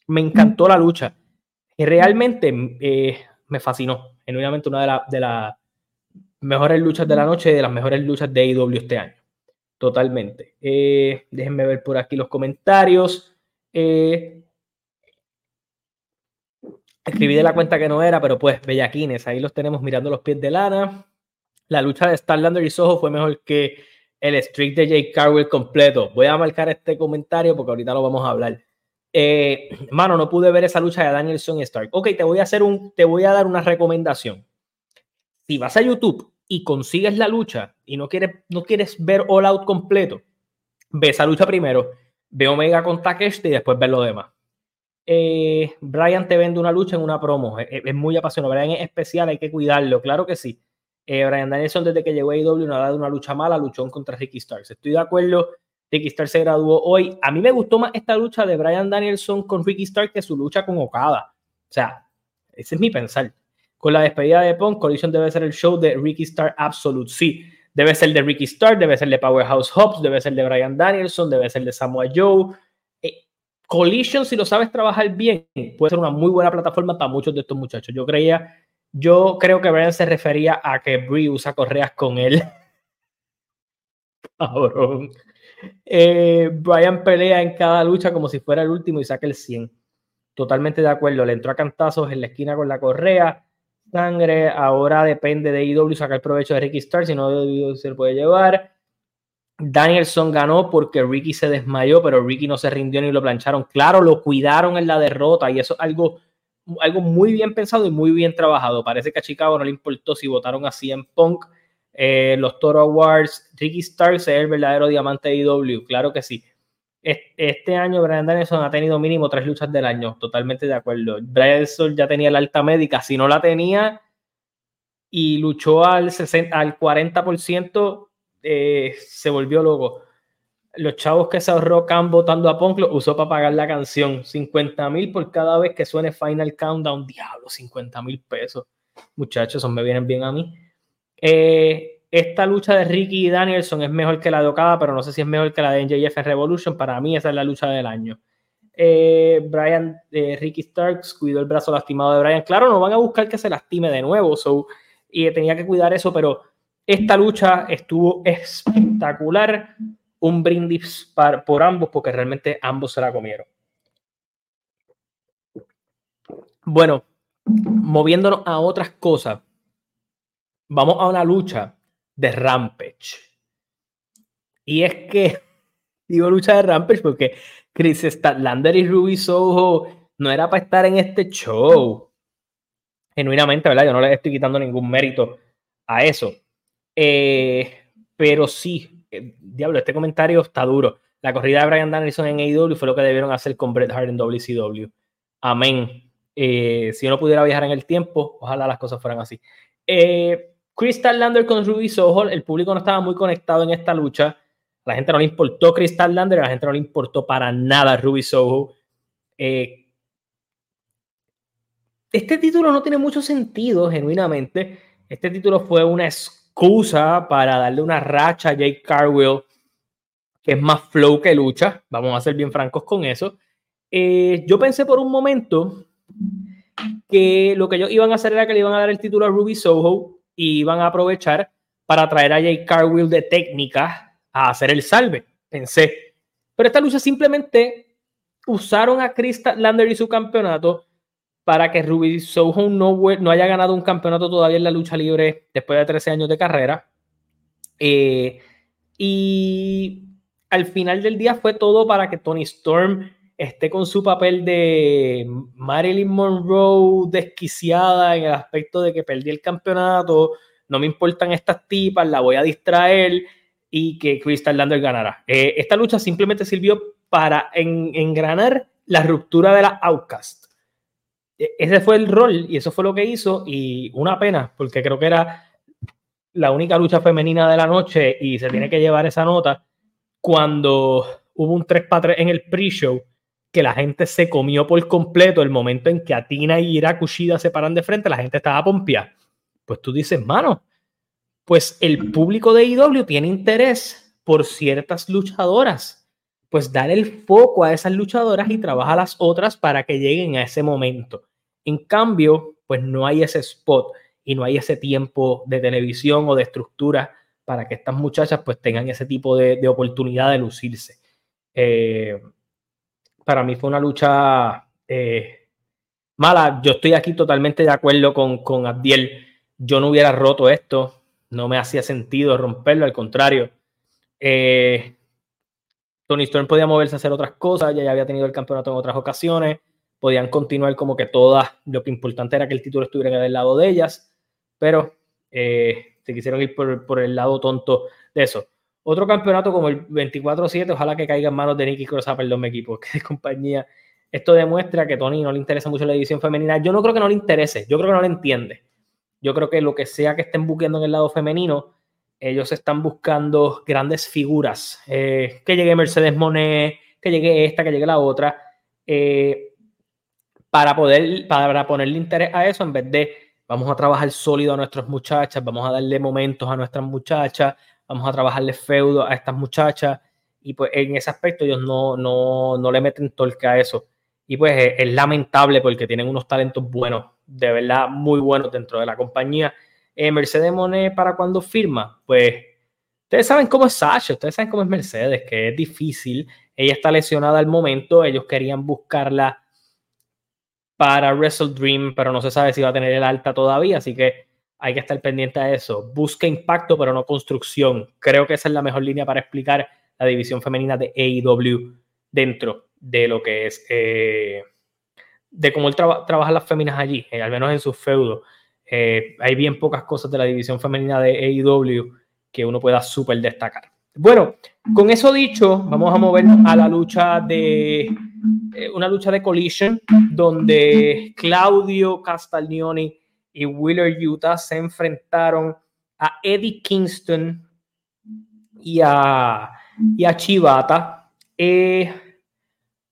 me encantó la lucha realmente eh, me fascinó. Genuinamente una de, las mejores luchas de la noche y de las mejores luchas de AEW este año. Totalmente. Eh, déjenme ver por aquí los comentarios. Eh, escribí de la cuenta que no era, pero pues, bellaquines, ahí los tenemos mirando los pies de lana la lucha de Starlander y Soho fue mejor que el streak de Jake Carwell completo. Voy a marcar este comentario porque ahorita lo vamos a hablar. Eh, mano, no pude ver esa lucha de Danielson y Stark. Ok, te voy a hacer un, te voy a dar una recomendación. Si vas a YouTube y consigues la lucha y no quieres, no quieres ver All Out completo, ve esa lucha primero, ve Omega con Takeshita y después ver lo demás. Eh, Brian te vende una lucha en una promo. Es, es muy apasionante. Brian es especial, hay que cuidarlo. Claro que sí. Eh, Brian Danielson, desde que llegó a AEW, no ha dado una lucha mala, luchó contra Ricky Starks. Estoy de acuerdo, Ricky Starks se graduó hoy. A mí me gustó más esta lucha de Brian Danielson con Ricky Starks que su lucha con Okada. O sea, ese es mi pensar. Con la despedida de Punk, Collision debe ser el show de Ricky Stark Absolute. Sí, debe ser de Ricky Stark, debe ser de Powerhouse Hobbs, debe ser de Brian Danielson, debe ser de Samoa Joe. Eh, Collision, si lo sabes trabajar bien, puede ser una muy buena plataforma para muchos de estos muchachos. Yo creía yo creo que Brian se refería a que Brie usa correas con él. Cabrón. Eh, Brian pelea en cada lucha como si fuera el último y saca el 100. Totalmente de acuerdo. Le entró a cantazos en la esquina con la correa. Sangre. Ahora depende de IW sacar provecho de Ricky Star. Si no, se lo puede llevar. Danielson ganó porque Ricky se desmayó, pero Ricky no se rindió ni lo plancharon. Claro, lo cuidaron en la derrota y eso es algo, algo muy bien pensado y muy bien trabajado. Parece que a Chicago no le importó si votaron así en Punk. Eh, los Toro Awards, Ricky Starks es el verdadero diamante de IW, claro que sí. Este año Brian Danielson ha tenido mínimo tres luchas del año, totalmente de acuerdo. Brian Danielson ya tenía la alta médica, si no la tenía y luchó al, 60, al 40%, eh, se volvió loco. Los chavos que se ahorró Cam votando a Punk lo usó para pagar la canción. 50 mil por cada vez que suene Final Countdown. Diablo, 50 mil pesos. Muchachos, eso me vienen bien a mí. Eh, esta lucha de Ricky y Danielson es mejor que la de Okada, pero no sé si es mejor que la de NJF Revolution. Para mí esa es la lucha del año. Eh, Brian, Ricky Starks cuidó el brazo lastimado de Brian. Claro, no van a buscar que se lastime de nuevo, y tenía que cuidar eso, pero esta lucha estuvo espectacular. Un brindis por ambos, porque realmente ambos se la comieron. Bueno, moviéndonos a otras cosas, vamos a una lucha de Rampage. Y es que digo lucha de Rampage porque Chris Statlander y Ruby Soho no era para estar en este show. Genuinamente, ¿verdad? Yo no le estoy quitando ningún mérito a eso. Eh, pero sí, eh, diablo, este comentario está duro. La corrida de Brian Danielson en AEW fue lo que debieron hacer con Bret Hart en WCW. Amén. Eh, si uno pudiera viajar en el tiempo, ojalá las cosas fueran así. Crystal Lander con Ruby Soho, el público no estaba muy conectado en esta lucha. La gente no le importó Crystal Lander, la gente no le importó para nada Ruby Soho. este título no tiene mucho sentido, genuinamente. Este título fue una excusa para darle una racha a Jake Carwell, que es más flow que lucha. Vamos a ser bien francos con eso. Eh, yo pensé por un momento que lo que ellos iban a hacer era que le iban a dar el título a Ruby Soho y iban a aprovechar para traer a Jake Carwell de técnica a hacer el salve. Pensé. Pero esta lucha simplemente usaron a Chris Lander y su campeonato para que Ruby Soho no, no, haya ganado un campeonato todavía en la lucha libre después de 13 años de carrera. Eh, y al final del día fue todo para que Tony Storm esté con su papel de Marilyn Monroe desquiciada en el aspecto de que perdí el campeonato, no me importan estas tipas, la voy a distraer y que Crystal Lander ganará. Eh, esta lucha simplemente sirvió para engranar la ruptura de la Outcast e-, ese fue el rol y eso fue lo que hizo y una pena porque creo que era la única lucha femenina de la noche y se tiene que llevar esa nota cuando hubo un 3 para 3 en el pre-show que la gente se comió por completo el momento en que Atina y Ira Kushida se paran de frente, la gente estaba pompeada. Pues tú dices, mano, pues el público de IW tiene interés por ciertas luchadoras pues dar el foco a esas luchadoras y trabaja a las otras para que lleguen a ese momento. En cambio, pues no hay ese spot y no hay ese tiempo de televisión o de estructura para que estas muchachas pues tengan ese tipo de, oportunidad de lucirse. Eh, para mí fue una lucha eh, mala. Yo estoy aquí totalmente de acuerdo con, con Abdiel. Yo no hubiera roto esto, no me hacía sentido romperlo, al contrario. Eh, Tony Storm podía moverse a hacer otras cosas, ya había tenido el campeonato en otras ocasiones, podían continuar como que todas, lo que importante era que el título estuviera del lado de ellas, pero eh, se quisieron ir por, el lado tonto de eso. Otro campeonato como el 24-7, ojalá que caiga en manos de Nicky Cross, perdón, mi equipo, que compañía. Esto demuestra que Tony no le interesa mucho la división femenina. Yo no creo que no le interese, yo creo que no le entiende. Yo creo que lo que sea que estén buqueando en el lado femenino, ellos están buscando grandes figuras. Eh, que llegue Mercedes Monet, que llegue esta, que llegue la otra. Eh, para poder, para ponerle interés a eso, en vez de vamos a trabajar sólido a nuestras muchachas, vamos a darle momentos a nuestras muchachas, vamos a trabajarle feudo a estas muchachas. Y pues en ese aspecto ellos no, no, no le meten torque a eso. Y pues es, lamentable porque tienen unos talentos buenos, de verdad muy buenos dentro de la compañía eh, Mercedes Monet para cuando firma, pues ustedes saben cómo es Sasha, ustedes saben cómo es Mercedes, que es difícil. Ella está lesionada al momento, ellos querían buscarla para Wrestle Dream, pero no se sabe si va a tener el alta todavía, así que hay que estar pendiente a eso. Busca impacto, pero no construcción. Creo que esa es la mejor línea para explicar la división femenina de AEW dentro de lo que es, eh, de cómo él trabaja las féminas allí, eh, al menos en sus feudos. Eh, hay bien pocas cosas de la división femenina de AEW que uno pueda súper destacar. Bueno, con eso dicho, vamos a movernos a la lucha de una lucha de collision donde Claudio Castagnoni y Wheeler Utah se enfrentaron a Eddie Kingston y a, y a Chivata. Eh,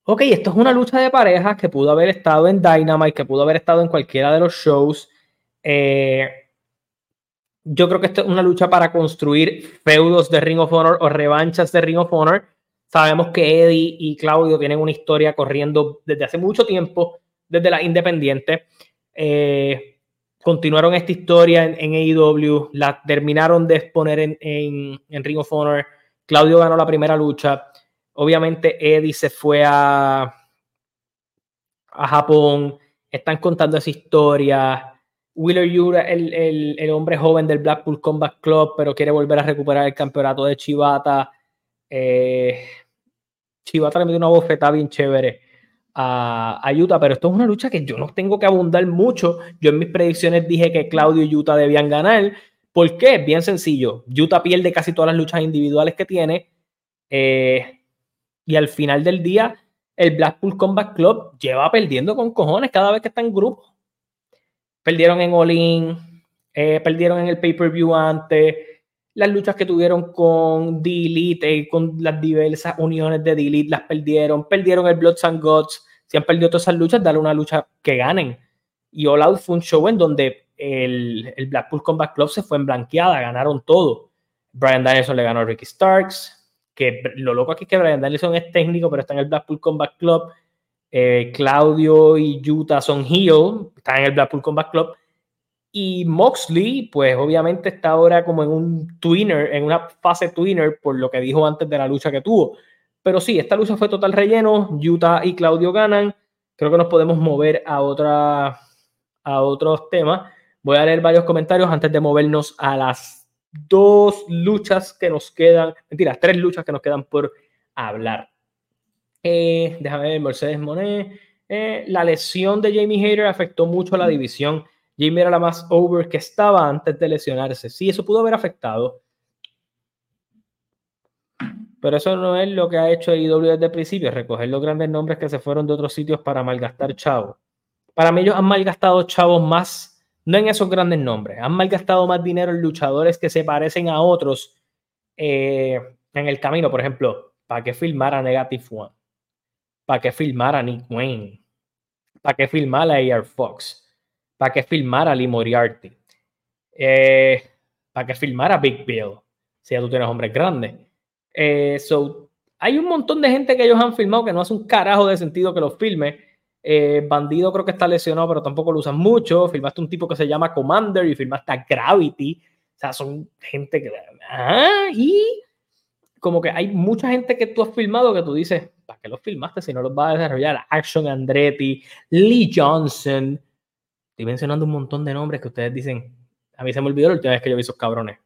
ok, esto es una lucha de parejas que pudo haber estado en Dynamite, que pudo haber estado en cualquiera de los shows. Eh, yo creo que esto es una lucha para construir feudos de Ring of Honor o revanchas de Ring of Honor. Sabemos que Eddie y Claudio tienen una historia corriendo desde hace mucho tiempo, desde la independiente. Eh, continuaron esta historia en, AEW, la terminaron de exponer en, en, Ring of Honor. Claudio ganó la primera lucha. Obviamente Eddie se fue a, Japón. Están contando esa historia. Wheeler Yura, el, el, hombre joven del Blackpool Combat Club, pero quiere volver a recuperar el campeonato de Chivata. Eh, Chivata le metió una bofetada bien chévere a, Utah, pero esto es una lucha que yo no tengo que abundar mucho. Yo en mis predicciones dije que Claudio y Utah debían ganar. ¿Por qué? Bien sencillo. Utah pierde casi todas las luchas individuales que tiene. Eh, y al final del día, el Blackpool Combat Club lleva perdiendo con cojones cada vez que está en grupo. Perdieron en All eh, perdieron en el pay-per-view antes. Las luchas que tuvieron con D-Elite, eh, con las diversas uniones de D-Elite, las perdieron. Perdieron el Bloods and Gods. Si han perdido todas esas luchas, dale una lucha que ganen. Y All Out fue un show en donde el, el Blackpool Combat Club se fue en blanqueada, ganaron todo. Brian Danielson le ganó a Ricky Starks, que lo loco aquí es que Brian Danielson es técnico, pero está en el Blackpool Combat Club. Eh, Claudio y Utah son heel, están en el Blackpool Combat Club. Y Moxley, pues obviamente está ahora como en un twinner, en una fase twinner, por lo que dijo antes de la lucha que tuvo. Pero sí, esta lucha fue total relleno. Utah y Claudio ganan. Creo que nos podemos mover a, otra, a otros temas. Voy a leer varios comentarios antes de movernos a las dos luchas que nos quedan. Mentira, tres luchas que nos quedan por hablar. Eh, déjame ver, Mercedes Monet. Eh, la lesión de Jamie Hayter afectó mucho a la división. Jamie era la más over que estaba antes de lesionarse. Sí, eso pudo haber afectado. Pero eso no es lo que ha hecho IW desde el principio, recoger los grandes nombres que se fueron de otros sitios para malgastar chavos. Para mí ellos han malgastado chavos más, no en esos grandes nombres, han malgastado más dinero en luchadores que se parecen a otros eh, en el camino. Por ejemplo, ¿para qué filmar a Negative One? ¿Para qué filmar a Nick Wayne? ¿Para qué filmar a Air Fox? Para que filmara Lee Moriarty, eh, para que filmara Big Bill, si ya tú tienes hombres grandes. Eh, so, hay un montón de gente que ellos han filmado que no hace un carajo de sentido que los filme. Eh, Bandido creo que está lesionado, pero tampoco lo usan mucho. Filmaste un tipo que se llama Commander y filmaste a Gravity. O sea, son gente que... Ah, y como que hay mucha gente que tú has filmado que tú dices, ¿para qué los filmaste si no los vas a desarrollar? Action Andretti, Lee Johnson, Estoy mencionando un montón de nombres que ustedes dicen. A mí se me olvidó la última vez que yo vi esos cabrones.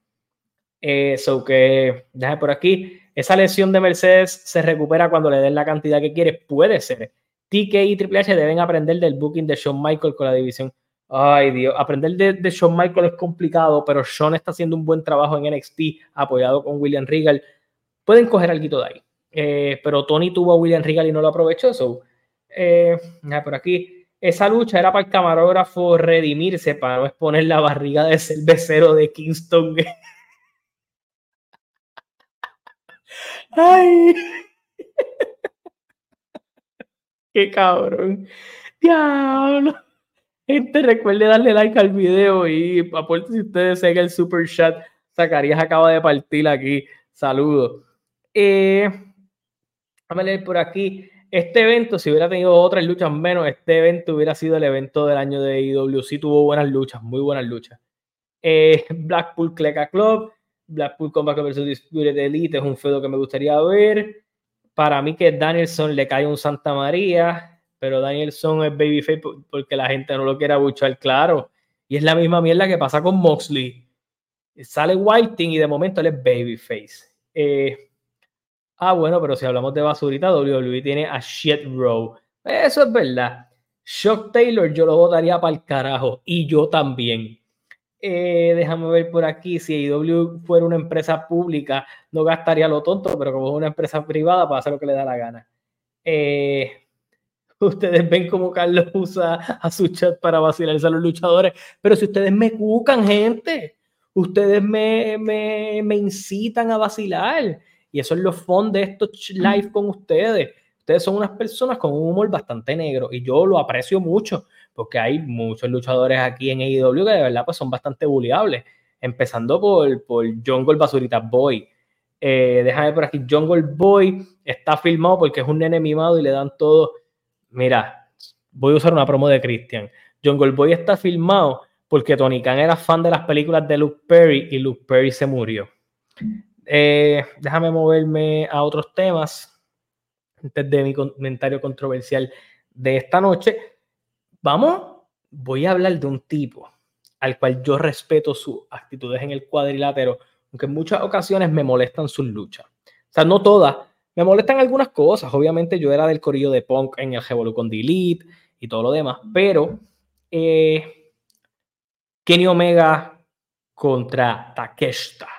Eso eh, que, déjame por aquí. Esa lesión de Mercedes se recupera cuando le den la cantidad que quiere. Puede ser. TK y Triple H deben aprender del booking de Shawn Michael con la división. Ay, Dios. Aprender de, de Shawn Michael es complicado, pero Shawn está haciendo un buen trabajo en NXT, apoyado con William Regal. Pueden coger algo de ahí. Eh, pero Tony tuvo a William Regal y no lo aprovechó. So, eh, por aquí esa lucha era para el camarógrafo redimirse, para no exponer la barriga de cervecero de Kingston. Ay. Qué cabrón. Diablo. Gente, recuerde darle like al video y apuesto si ustedes siguen el super chat. Zacarías acaba de partir aquí. Saludos. Eh, a leer por aquí. Este evento, si hubiera tenido otras luchas menos, este evento hubiera sido el evento del año de IW. Sí tuvo buenas luchas, muy buenas luchas. Eh, Blackpool Cleca Club, Blackpool Combat vs Disputed Elite es un feudo que me gustaría ver. Para mí que Danielson le cae un Santa María, pero Danielson es babyface porque la gente no lo quiere abuchar, claro. Y es la misma mierda que pasa con Moxley. Sale Whiting y de momento él es Babyface. Eh, ah, bueno, pero si hablamos de basurita, WWE tiene a Shit Row. Eso es verdad. Shock Taylor yo lo votaría para el carajo. Y yo también. Eh, déjame ver por aquí. Si AEW fuera una empresa pública, no gastaría lo tonto, pero como es una empresa privada, puede hacer lo que le da la gana. Eh, ustedes ven cómo Carlos usa a su chat para vacilarse a los luchadores, pero si ustedes me cucan, gente, ustedes me, me, me incitan a vacilar. Y eso es lo fun de estos live con ustedes. Ustedes son unas personas con un humor bastante negro y yo lo aprecio mucho porque hay muchos luchadores aquí en AEW que de verdad pues son bastante bulliables, empezando por, por Jungle Basurita Boy. Eh, déjame por aquí, Jungle Boy está filmado porque es un nene mimado y le dan todo. Mira, voy a usar una promo de Christian. Jungle Boy está filmado porque Tony Khan era fan de las películas de Luke Perry y Luke Perry se murió. Eh, déjame moverme a otros temas antes de mi comentario controversial de esta noche. Vamos, voy a hablar de un tipo al cual yo respeto sus actitudes en el cuadrilátero, aunque en muchas ocasiones me molestan sus luchas. O sea, no todas, me molestan algunas cosas. Obviamente yo era del corillo de punk en el Revolu con Delete y todo lo demás, pero eh, Kenny Omega contra Takeshita.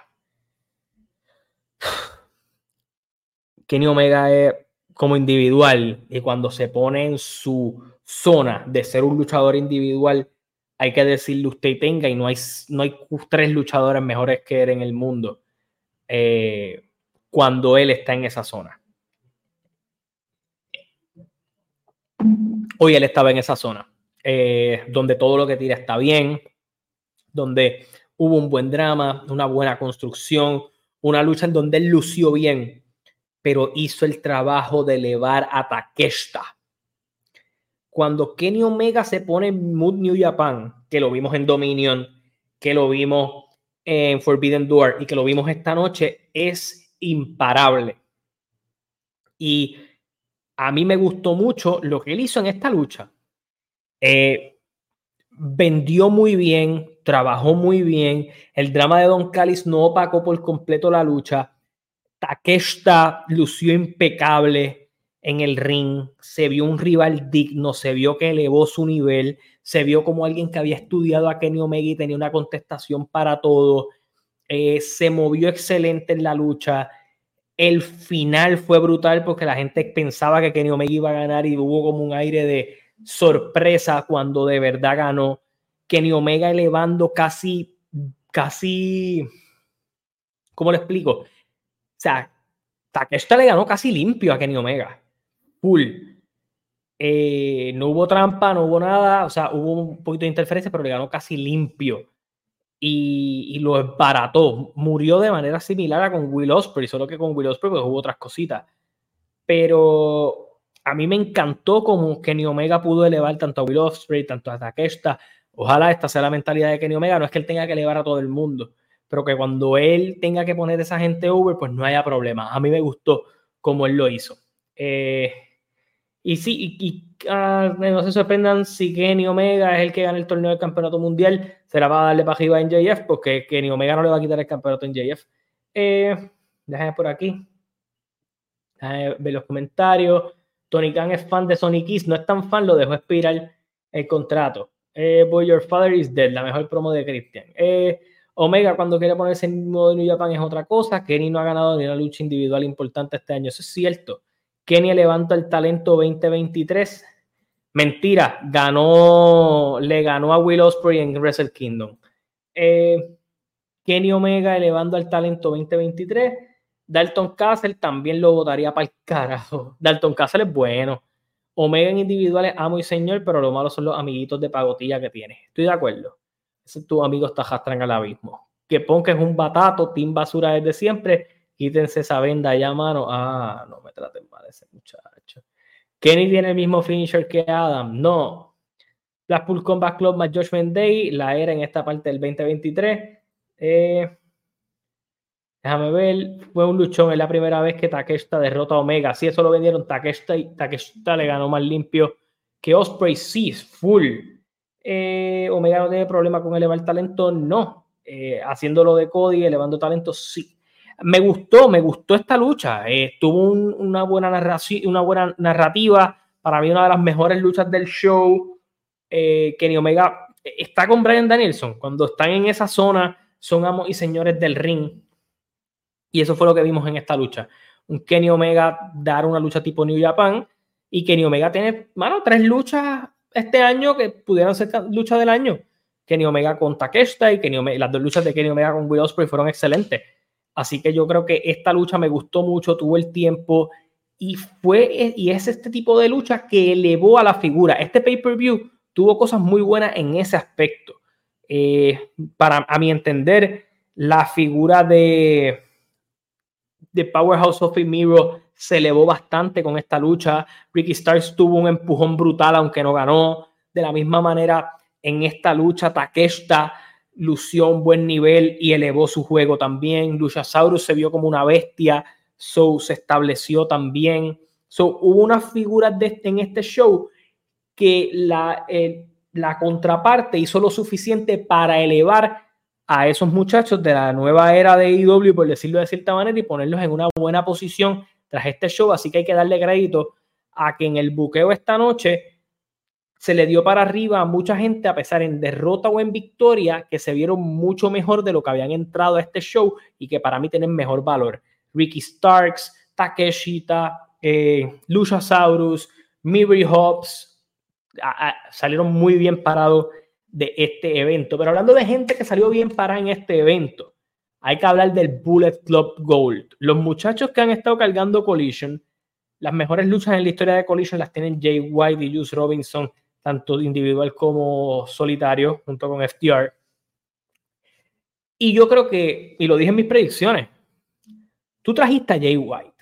Kenny Omega es como individual y cuando se pone en su zona de ser un luchador individual, hay que decirle usted tenga y no hay, no hay tres luchadores mejores que él en el mundo eh, cuando él está en esa zona. Hoy él estaba en esa zona, eh, donde todo lo que tira está bien, donde hubo un buen drama, una buena construcción, una lucha en donde él lució bien pero hizo el trabajo de elevar a Takeshita. Cuando Kenny Omega se pone en Mood New Japan, que lo vimos en Dominion, que lo vimos en Forbidden Door y que lo vimos esta noche, es imparable. Y a mí me gustó mucho lo que él hizo en esta lucha. Eh, vendió muy bien, trabajó muy bien. El drama de Don Callis no opacó por completo la lucha. Takeshita lució impecable en el ring, se vio un rival digno, se vio que elevó su nivel, se vio como alguien que había estudiado a Kenny Omega y tenía una contestación para todo, eh, se movió excelente en la lucha, el final fue brutal porque la gente pensaba que Kenny Omega iba a ganar y hubo como un aire de sorpresa cuando de verdad ganó. Kenny Omega elevando casi, casi, ¿cómo le explico? O sea, Takeshita le ganó casi limpio a Kenny Omega. Full. Eh, no hubo trampa, no hubo nada. O sea, hubo un poquito de interferencia, pero le ganó casi limpio. Y, lo embarató. Murió de manera similar a con Will Ospreay, solo que con Will Ospreay pues, hubo otras cositas. Pero a mí me encantó como Kenny Omega pudo elevar tanto a Will Ospreay, tanto a Takeshita. Ojalá esta sea la mentalidad de Kenny Omega. No es que él tenga que elevar a todo el mundo pero que cuando él tenga que poner esa gente over, pues no haya problema. A mí me gustó como él lo hizo. Eh, y sí, y, ah, no se sorprendan si Kenny Omega es el que gana el torneo del campeonato mundial, será para darle para arriba en JF, porque Kenny Omega no le va a quitar el campeonato en JF. Eh, déjame por aquí. Déjame ver los comentarios. Tony Khan es fan de Sonic Kiss, no es tan fan, lo dejó expirar el contrato. Eh, Boy Your Father is Dead, la mejor promo de Christian. Eh, Omega cuando quiere ponerse en modo de New Japan es otra cosa. Kenny no ha ganado ni una lucha individual importante este año. Eso es cierto. Kenny levanta el talento 2023. Mentira, ganó, le ganó a Will Ospreay en Wrestle Kingdom. Eh, Kenny Omega elevando al talento 2023. Dalton Castle también lo votaría para el carajo. Dalton Castle es bueno. Omega en individuales amo y señor, pero lo malo son los amiguitos de pagotilla que tiene. Estoy de acuerdo tu amigo está jastran al abismo. Que Punk es un batato, Team Basura desde siempre. Quítense esa venda ya, mano. Ah, no me traten mal ese muchacho. Kenny tiene el mismo finisher que Adam. No. Blackpool Combat Club más Judgment Day, la era en esta parte del 2023. Eh, déjame ver. Fue un luchón. Es la primera vez que Takeshita derrota a Omega. Si eso lo vendieron. Takeshita, y Takeshita le ganó más limpio que Osprey. Sí, full. eh, Omega no tiene problema con elevar talento, no. Eh, haciéndolo de Cody, elevando talento, sí. Me gustó, me gustó esta lucha. Eh, tuvo una, buena una buena narrativa. Para mí, una de las mejores luchas del show. Kenny Omega está con Brian Danielson. Cuando están en esa zona, son amos y señores del ring. Y eso fue lo que vimos en esta lucha. Un Kenny Omega dar una lucha tipo New Japan. Y Kenny Omega tiene, mano, tres luchas este año que pudieran ser lucha del año. Kenny Omega con Takeshita y Kenny Omega, las dos luchas de Kenny Omega con Will Ospreay fueron excelentes. Así que yo creo que esta lucha me gustó mucho, tuvo el tiempo y fue y es este tipo de lucha que elevó a la figura. Este pay-per-view tuvo cosas muy buenas en ese aspecto. Eh, para a mi entender, la figura de, de Powerhouse of Miro se elevó bastante con esta lucha. Ricky Starks tuvo un empujón brutal, aunque no ganó. De la misma manera, en esta lucha, Takeshita lució un buen nivel y elevó su juego también. Luchasaurus se vio como una bestia, so se estableció también. So, hubo unas figuras de, en este show que la, eh, la contraparte hizo lo suficiente para elevar a esos muchachos de la nueva era de IW, por decirlo de cierta manera, y ponerlos en una buena posición tras este show, así que hay que darle crédito a que en el buqueo esta noche se le dio para arriba a mucha gente, a pesar en derrota o en victoria, que se vieron mucho mejor de lo que habían entrado a este show y que para mí tienen mejor valor. Ricky Starks, Takeshita, eh, Luchasaurus, Miri Hobbs, salieron muy bien parados de este evento. Pero hablando de gente que salió bien parada en este evento, hay que hablar del Bullet Club Gold. Los muchachos que han estado cargando Collision, las mejores luchas en la historia de Collision las tienen Jay White y Juice Robinson, tanto individual como solitario, junto con FTR. Y yo creo que, y lo dije en mis predicciones, tú trajiste a Jay White,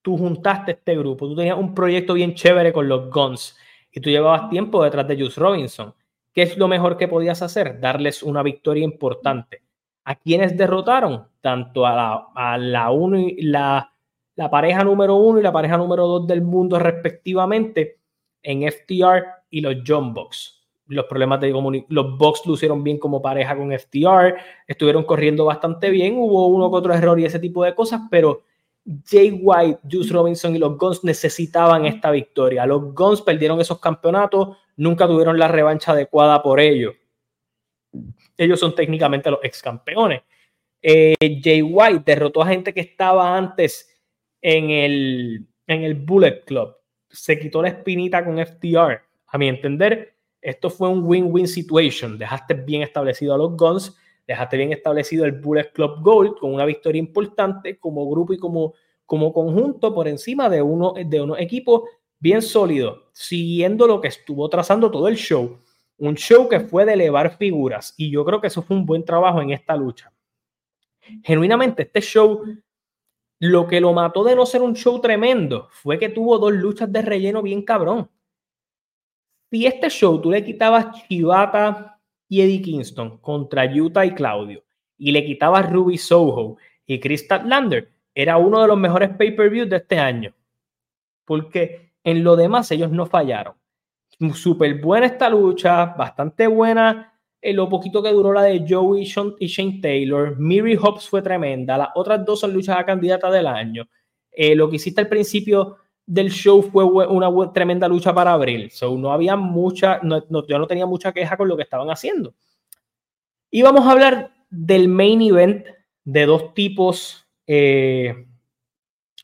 tú juntaste este grupo, tú tenías un proyecto bien chévere con los Guns y tú llevabas tiempo detrás de Juice Robinson. ¿Qué es lo mejor que podías hacer? Darles una victoria importante a quienes derrotaron, tanto a la, a la, uno y la, la pareja número uno y la pareja número dos del mundo respectivamente en FTR y los John Box. Los problemas de los Box lucieron bien como pareja con FTR, estuvieron corriendo bastante bien, hubo uno que otro error y ese tipo de cosas, pero Jay White, Juice Robinson y los Guns necesitaban esta victoria. Los Guns perdieron esos campeonatos, nunca tuvieron la revancha adecuada por ello ellos son técnicamente los ex campeones. Eh, Jay White derrotó a gente que estaba antes en el, en el Bullet Club. Se quitó la espinita con FTR. A mi entender, esto fue un win-win situation. Dejaste bien establecido a los Guns, dejaste bien establecido el Bullet Club Gold con una victoria importante como grupo y como, como conjunto por encima de, uno, de unos equipos bien sólidos, siguiendo lo que estuvo trazando todo el show un show que fue de elevar figuras y yo creo que eso fue un buen trabajo en esta lucha. Genuinamente, este show, lo que lo mató de no ser un show tremendo fue que tuvo dos luchas de relleno bien cabrón. Si este show tú le quitabas Chivata y Eddie Kingston contra Utah y Claudio y le quitabas Ruby Soho y Chris Lander, era uno de los mejores pay-per-views de este año. Porque en lo demás ellos no fallaron súper buena esta lucha, bastante buena. En lo poquito que duró la de Joey y Shane Taylor, Miri Hobbs fue tremenda. Las otras dos son luchas a candidata del año. Eh, lo que hiciste al principio del show fue una tremenda lucha para abril. So, no había mucha, no, yo no tenía mucha queja con lo que estaban haciendo. Y vamos a hablar del main event de dos tipos eh,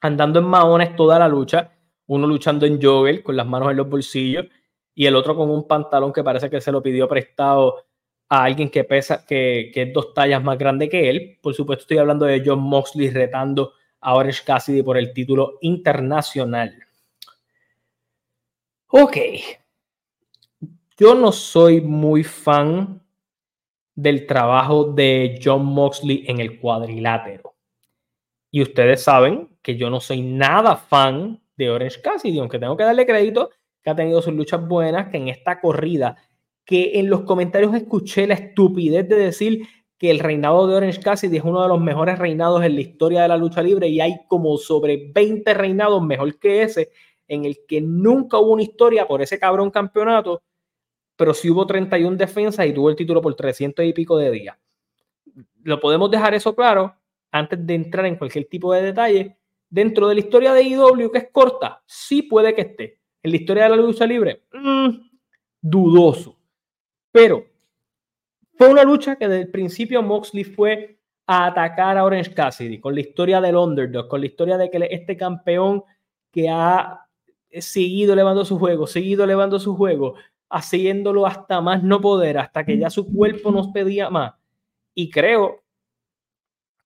andando en maones toda la lucha. Uno luchando en jogger con las manos en los bolsillos y el otro con un pantalón que parece que se lo pidió prestado a alguien que pesa, que, que es dos tallas más grande que él. Por supuesto, estoy hablando de John Moxley retando a Orange Cassidy por el título internacional. Ok. Yo no soy muy fan del trabajo de John Moxley en el cuadrilátero. Y ustedes saben que yo no soy nada fan de Orange Cassidy, aunque tengo que darle crédito que ha tenido sus luchas buenas, que en esta corrida, que en los comentarios escuché la estupidez de decir que el reinado de Orange Cassidy es uno de los mejores reinados en la historia de la lucha libre y hay como sobre 20 reinados mejor que ese, en el que nunca hubo una historia por ese cabrón campeonato. pero sí hubo 31 defensas y tuvo el título por 300 y pico de días. Lo podemos dejar eso claro antes de entrar en cualquier tipo de detalle. Dentro de la historia de IW, que es corta, sí puede que esté. En la historia de la lucha libre, mm, dudoso. Pero fue una lucha que desde el principio Moxley fue a atacar a Orange Cassidy con la historia del underdog, con la historia de que este campeón que ha seguido elevando su juego, seguido elevando su juego, haciéndolo hasta más no poder, hasta que ya su cuerpo nos pedía más. Y creo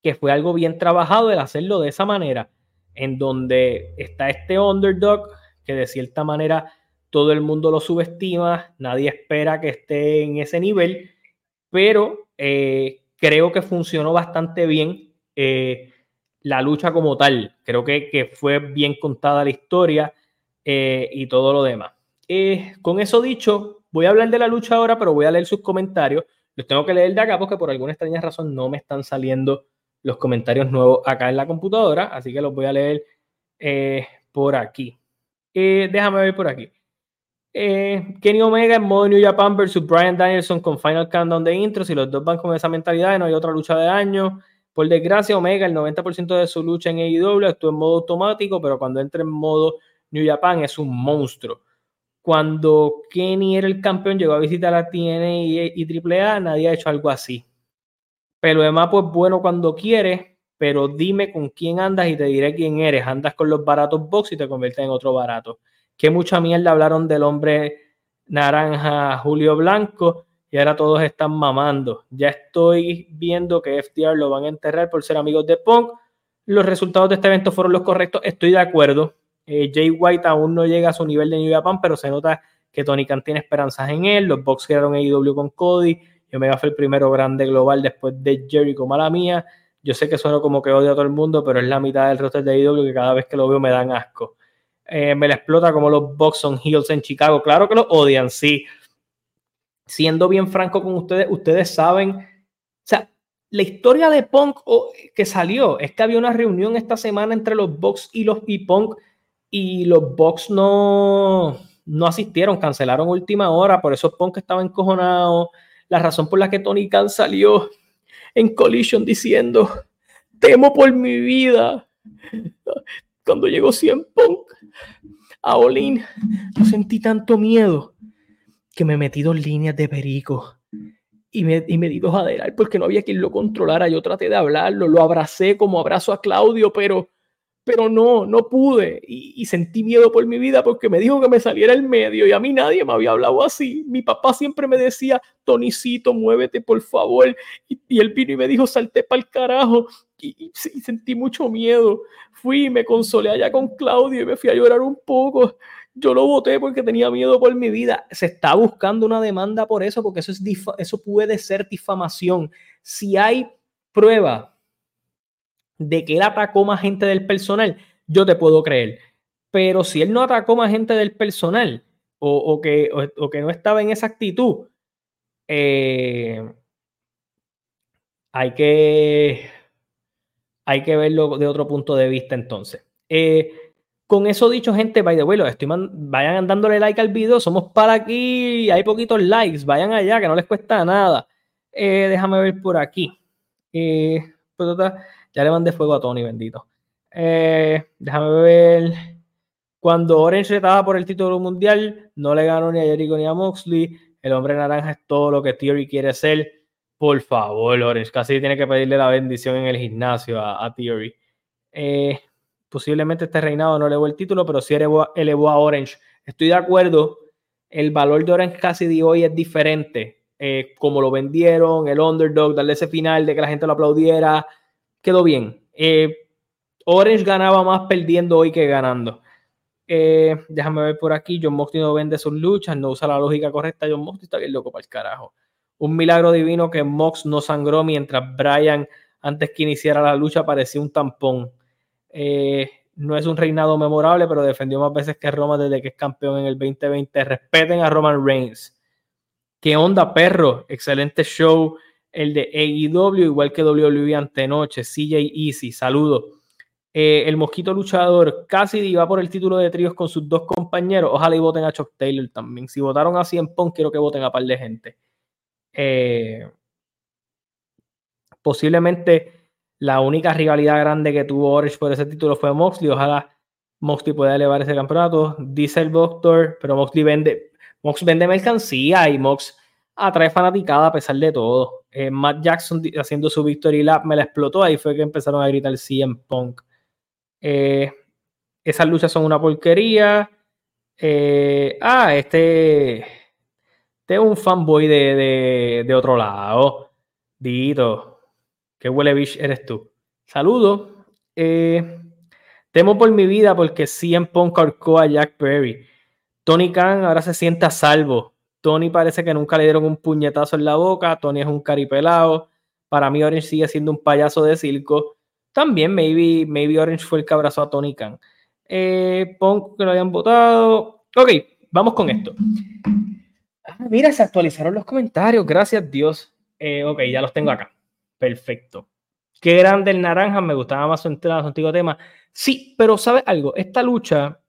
que fue algo bien trabajado el hacerlo de esa manera, en donde está este underdog que de cierta manera todo el mundo lo subestima, nadie espera que esté en ese nivel, pero eh, creo que funcionó bastante bien eh, la lucha como tal. Creo que, fue bien contada la historia eh, y todo lo demás. con eso dicho, voy a hablar de la lucha ahora, pero voy a leer sus comentarios. Los tengo que leer de acá porque por alguna extraña razón no me están saliendo los comentarios nuevos acá en la computadora, así que los voy a leer por aquí. déjame ver por aquí. Eh, Kenny Omega en modo New Japan versus Brian Danielson con Final Countdown de intro. Si los dos van con esa mentalidad y no hay otra lucha de año. Por desgracia, Omega, el 90% de su lucha en AEW estuvo en modo automático, pero cuando entra en modo New Japan es un monstruo. Cuando Kenny era el campeón, llegó a visitar a TNA y, AAA, nadie ha hecho algo así. Pero además, pues bueno cuando quieres, pero dime con quién andas y te diré quién eres. Andas con los baratos box y te conviertes en otro barato que mucha mierda hablaron del hombre naranja Julio Blanco y ahora todos están mamando. Ya estoy viendo que FTR lo van a enterrar por ser amigos de Punk. Los resultados de este evento fueron los correctos, estoy de acuerdo. Eh, Jay White aún no llega a su nivel de New Japan, pero se nota que Tony Khan tiene esperanzas en él. Los Bucks quedaron AEW con Cody. Y Omega fue el primero grande global después de Jericho, mala mía. Yo sé que suena como que odio a todo el mundo, pero es la mitad del roster de AEW que cada vez que lo veo me dan asco. Eh, me la explota como los son heels en Chicago. Claro que lo odian, sí. Siendo bien franco con ustedes, ustedes saben, o sea, la historia de Punk que salió es que había una reunión esta semana entre los Bucks y los y Punk y los Bucks no, no asistieron, cancelaron última hora, por eso Punk estaba encojonado. La razón por la que Tony Khan salió en Collision diciendo, temo por mi vida. Cuando llegó 100 Punk, a Olin, yo sentí tanto miedo que me metí dos líneas de perico y me, y me di dos aderal porque no había quien lo controlara. Yo traté de hablarlo, lo abracé como abrazo a Claudio, pero, pero no, no pude. Y, sentí miedo por mi vida porque me dijo que me saliera el medio y a mí nadie me había hablado así. Mi papá siempre me decía, Tonicito, muévete por favor. Y, y él vino y me dijo, salte para el carajo. Y, sentí mucho miedo. Fui y me consolé allá con Claudio y me fui a llorar un poco. Yo lo voté porque tenía miedo por mi vida. Se está buscando una demanda por eso, porque eso, es eso puede ser difamación. Si hay prueba de que él atacó más gente del personal, yo te puedo creer. Pero si él no atacó más gente del personal o, o que, o, que no estaba en esa actitud, eh, hay que hay que verlo de otro punto de vista entonces. Eh, con eso dicho, gente, by the way, estoy vayan dándole like al video. Somos para aquí, hay poquitos likes. Vayan allá, que no les cuesta nada. Eh, déjame ver por aquí. Eh, ya le mandé fuego a Tony, bendito. déjame ver. Cuando Orange estaba por el título mundial, no le ganó ni a Jericho ni a Moxley. El hombre naranja es todo lo que Theory quiere ser. Por favor, Orange, casi tiene que pedirle la bendición en el gimnasio a, Theory. Eh, posiblemente este reinado no elevó el título, pero sí elevó, a Orange. Estoy de acuerdo, el valor de Orange Cassidy hoy es diferente. Eh, como lo vendieron, el underdog, darle ese final de que la gente lo aplaudiera, quedó bien. Eh, Orange ganaba más perdiendo hoy que ganando. déjame ver por aquí. John Moxley no vende sus luchas, no usa la lógica correcta. John Moxley está bien loco para el carajo un milagro divino que Mox no sangró mientras Brian, antes que iniciara la lucha, parecía un tampón. Eh, no es un reinado memorable, pero defendió más veces que Roma desde que es campeón en el 2020. Respeten a Roman Reigns. ¿Qué onda, perro? Excelente show. El de AEW, igual que WWE antenoche. CJ Easy, saludos. Eh, el mosquito luchador casi va por el título de tríos con sus dos compañeros. Ojalá y voten a Chuck Taylor también. Si votaron a en Punk, quiero que voten a par de gente. Eh, posiblemente la única rivalidad grande que tuvo Orange por ese título fue Moxley. Ojalá Moxley pueda elevar ese campeonato. Dice el doctor, pero Moxley vende, Mox vende mercancía y Mox atrae fanaticada a pesar de todo. Eh, Matt Jackson haciendo su victory lap me la explotó. Ahí fue que empezaron a gritar CM Punk. Eh, esas luchas son una porquería. Ah, este, este. es un fanboy de, de, otro lado. Dito. Qué huele bicho eres tú. Saludos. temo por mi vida porque CM Punk arcó a Jack Perry. Tony Khan ahora se siente a salvo. Tony parece que nunca le dieron un puñetazo en la boca. Tony es un caripelado. Para mí, Orange sigue siendo un payaso de circo. También, maybe, maybe Orange fue el que abrazó a Tony Khan. Eh, Punk que lo habían votado. Ok, vamos con esto. Ah, mira, se actualizaron los comentarios. Gracias, Dios. Eh, ok, ya los tengo acá. Perfecto. Qué grande el naranja. Me gustaba más su entrada, su antiguo tema. Sí, pero ¿sabes algo? Esta lucha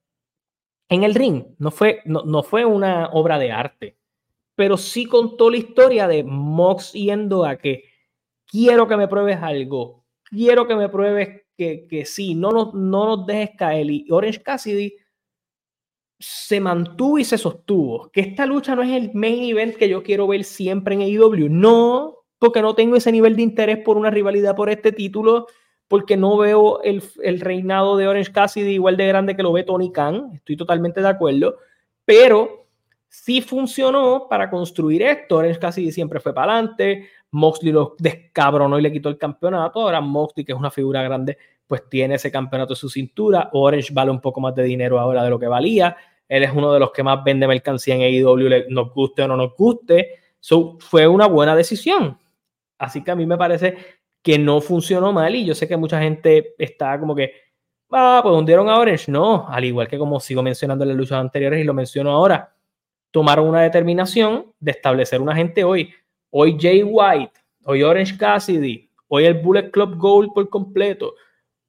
en el ring no fue, no, no fue una obra de arte, pero sí contó la historia de Mox yendo a que quiero que me pruebes algo, quiero que me pruebes que, que sí, no nos, no nos dejes caer. Y Orange Cassidy se mantuvo y se sostuvo. Que esta lucha no es el main event que yo quiero ver siempre en AEW. No, porque no tengo ese nivel de interés por una rivalidad por este título porque no veo el, reinado de Orange Cassidy igual de grande que lo ve Tony Khan, estoy totalmente de acuerdo, pero sí funcionó para construir esto. Orange Cassidy siempre fue para adelante, Moxley lo descabronó y le quitó el campeonato, ahora Moxley, que es una figura grande, pues tiene ese campeonato en su cintura, Orange vale un poco más de dinero ahora de lo que valía, él es uno de los que más vende mercancía en AEW, nos guste o no nos guste, so, fue una buena decisión. Así que a mí me parece que no funcionó mal y yo sé que mucha gente está como que, ah, pues hundieron a Orange. No, al igual que como sigo mencionando en las luchas anteriores y lo menciono ahora, tomaron una determinación de establecer una gente hoy. Hoy Jay White, hoy Orange Cassidy, hoy el Bullet Club Gold por completo,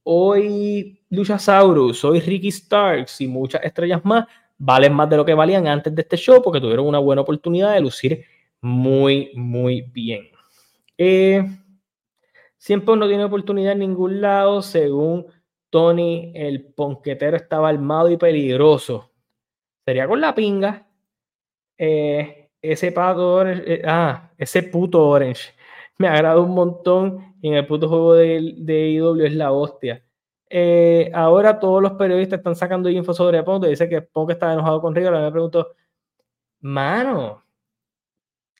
hoy Luchasaurus, hoy Ricky Starks y muchas estrellas más valen más de lo que valían antes de este show porque tuvieron una buena oportunidad de lucir muy, muy bien. Eh, Siempre no tiene oportunidad en ningún lado. Según Tony, el ponquetero estaba armado y peligroso. Sería con la pinga. Eh, ese pato orange, eh, ah, ese puto orange. Me agrada un montón. Y en el puto juego de, de IW es la hostia. Eh, ahora todos los periodistas están sacando info sobre Punk. Dice que Punk está enojado con Rigo. Me pregunto, mano.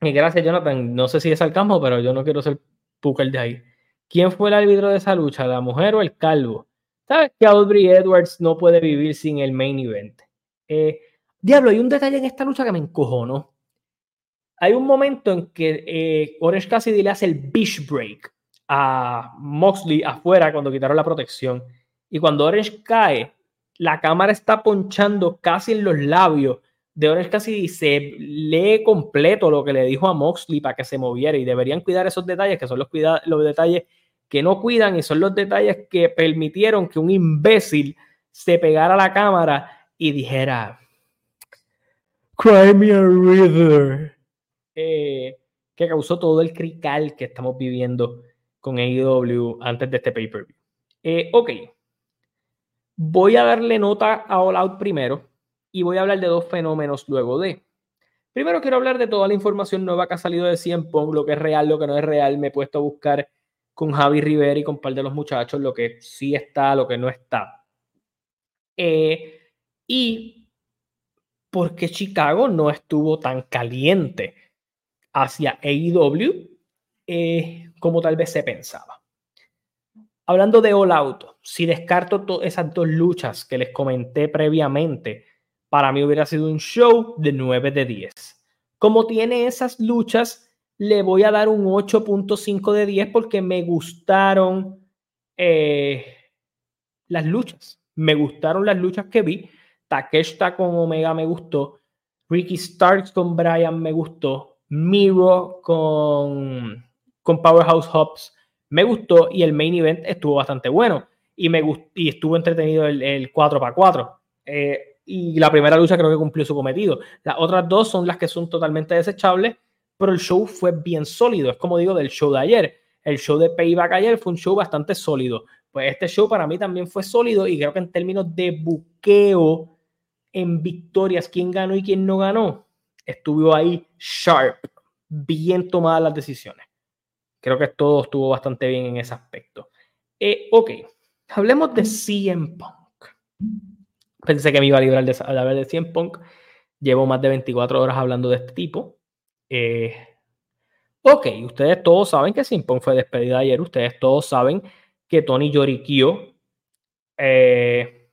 Y gracias, Jonathan. No sé si es al campo, pero yo no quiero ser Puker de ahí. ¿Quién fue el árbitro de esa lucha, la mujer o el calvo? ¿Sabes que Aubrey Edwards no puede vivir sin el main event? Eh, diablo, hay un detalle en esta lucha que me encojonó. Hay un momento en que eh, Orange Cassidy le hace el beach break a Moxley afuera cuando quitaron la protección. Y cuando Orange cae, la cámara está ponchando casi en los labios de Orange Cassidy. Se lee completo lo que le dijo a Moxley para que se moviera. Y deberían cuidar esos detalles, que son los, detalles que no cuidan y son los detalles que permitieron que un imbécil se pegara a la cámara y dijera, Cry me a river, eh, que causó todo el crical que estamos viviendo con AEW antes de este pay-per-view. Eh, ok, voy a darle nota a All Out primero y voy a hablar de dos fenómenos luego de. Primero quiero hablar de toda la información nueva que ha salido de Cien Pong, lo que es real, lo que no es real. Me he puesto a buscar con Javi Rivera y con un par de los muchachos, lo que sí está, lo que no está. Eh, y porque Chicago no estuvo tan caliente hacia AEW eh, como tal vez se pensaba. Hablando de All Out, si descarto esas dos luchas que les comenté previamente, para mí hubiera sido un show de 9 de 10. Como tiene esas luchas le voy a dar un 8.5 de 10 porque me gustaron eh, las luchas. Me gustaron las luchas que vi. Takeshita con Omega me gustó. Ricky Starks con Brian me gustó. Miro con, con Powerhouse Hobbs me gustó. Y el main event estuvo bastante bueno. y, me y estuvo entretenido el, el 4x4. Eh, y la primera lucha creo que cumplió su cometido. Las otras dos son las que son totalmente desechables, pero el show fue bien sólido. Es como digo del show de ayer. El show de Payback ayer fue un show bastante sólido. Pues este show para mí también fue sólido y creo que en términos de buqueo en victorias, quién ganó y quién no ganó, estuvo ahí sharp, bien tomadas las decisiones. Creo que todo estuvo bastante bien en ese aspecto. Eh, ok, hablemos de CM Punk. Pensé que me iba a librar de hablar de CM Punk. Llevo más de 24 horas hablando de este tipo. Eh, ok, ustedes todos saben que CM Punk fue despedida ayer. Ustedes todos saben que Tony Yorikio eh,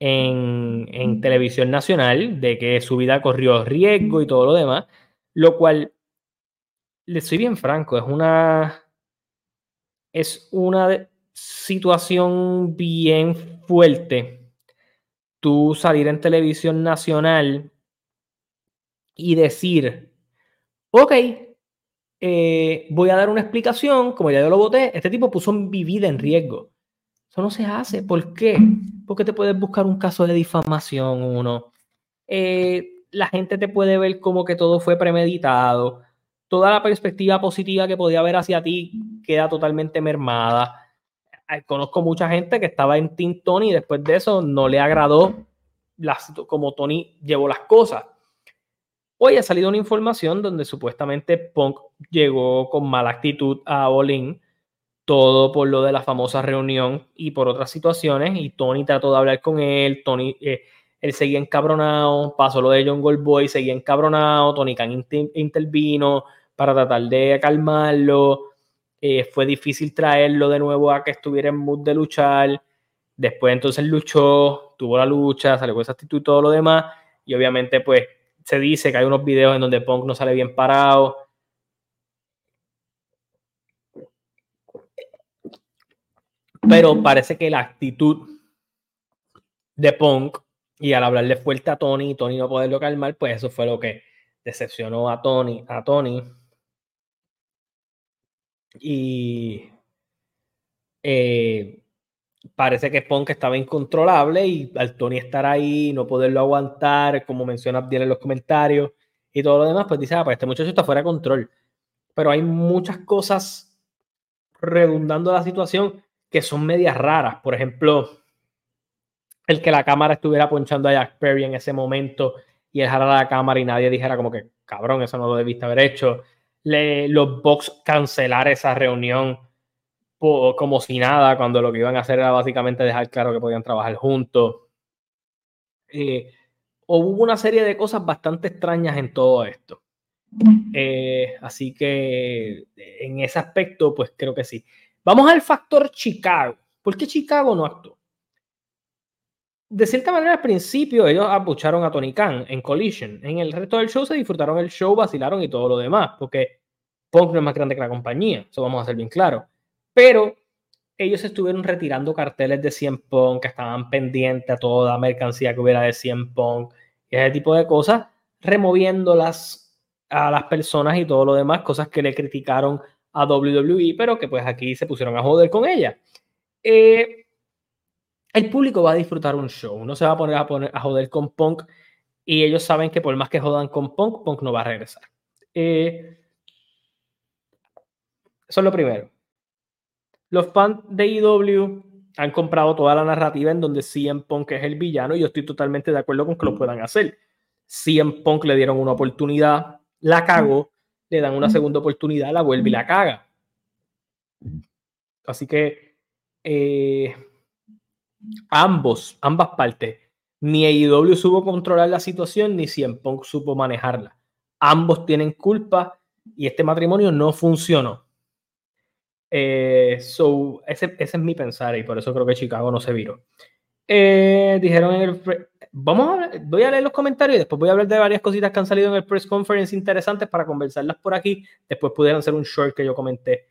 en televisión nacional, de que su vida corrió riesgo y todo lo demás, lo cual, le soy bien franco, es una, es una situación bien fuerte tú salir en televisión nacional y decir, ok, eh, voy a dar una explicación, como ya yo lo voté, este tipo puso mi vida en riesgo. Eso no se hace. ¿Por qué? Porque te puedes buscar un caso de difamación, uno. Eh, la gente te puede ver como que todo fue premeditado. Toda la perspectiva positiva que podía haber hacia ti queda totalmente mermada conozco mucha gente que estaba en Team Tony y después de eso no le agradó las, como Tony llevó las cosas. Hoy ha salido una información donde supuestamente Punk llegó con mala actitud a Olin, todo por lo de la famosa reunión y por otras situaciones, y Tony trató de hablar con él, Tony, eh, él seguía encabronado, pasó lo de John Goldboy, seguía encabronado, Tony Khan intervino para tratar de calmarlo, eh, fue difícil traerlo de nuevo a que estuviera en mood de luchar. Después entonces luchó, tuvo la lucha, salió con esa actitud y todo lo demás. Y obviamente pues se dice que hay unos videos en donde Punk no sale bien parado. Pero parece que la actitud de Punk y al hablarle fuerte a Tony Tony no poderlo calmar, pues eso fue lo que decepcionó a Tony, a Tony y eh, parece que Punk estaba incontrolable y al Tony estar ahí, no poderlo aguantar, como menciona Abdiel en los comentarios y todo lo demás, pues dice, ah, pues este muchacho está fuera de control. Pero hay muchas cosas redundando la situación que son medias raras. Por ejemplo, el que la cámara estuviera ponchando a Jack Perry en ese momento y él la cámara y nadie dijera como que, cabrón, eso no lo debiste haber hecho los Bucks cancelar esa reunión como si nada, cuando lo que iban a hacer era básicamente dejar claro que podían trabajar juntos. Eh, hubo una serie de cosas bastante extrañas en todo esto. Eh, así que en ese aspecto, pues creo que sí. Vamos al factor Chicago. ¿Por qué Chicago no actuó? De cierta manera, al principio ellos abucharon a Tony Khan en Collision. En el resto del show se disfrutaron el show, vacilaron y todo lo demás, porque Punk no es más grande que la compañía, eso vamos a ser bien claro. Pero ellos estuvieron retirando carteles de 100 Punk, que estaban pendientes a toda mercancía que hubiera de 100 Punk y ese tipo de cosas, removiéndolas a las personas y todo lo demás, cosas que le criticaron a WWE, pero que pues aquí se pusieron a joder con ella. Eh, el público va a disfrutar un show, no se va a poner a, poner a joder con Punk y ellos saben que por más que jodan con Punk, Punk no va a regresar. Eh, eso es lo primero. Los fans de IW han comprado toda la narrativa en donde CM Punk es el villano y yo estoy totalmente de acuerdo con que lo puedan hacer. CM Punk le dieron una oportunidad, la cagó, le dan una segunda oportunidad, la vuelve y la caga. Así que eh, ambos, ambas partes, ni AEW supo controlar la situación, ni CM Punk supo manejarla. Ambos tienen culpa y este matrimonio no funcionó. Eh, so, ese, ese, es mi pensar y por eso creo que Chicago no se viró. Eh, dijeron en el. Vamos a voy a leer los comentarios y después voy a hablar de varias cositas que han salido en el press conference interesantes para conversarlas por aquí. Después pudieron ser un short que yo comenté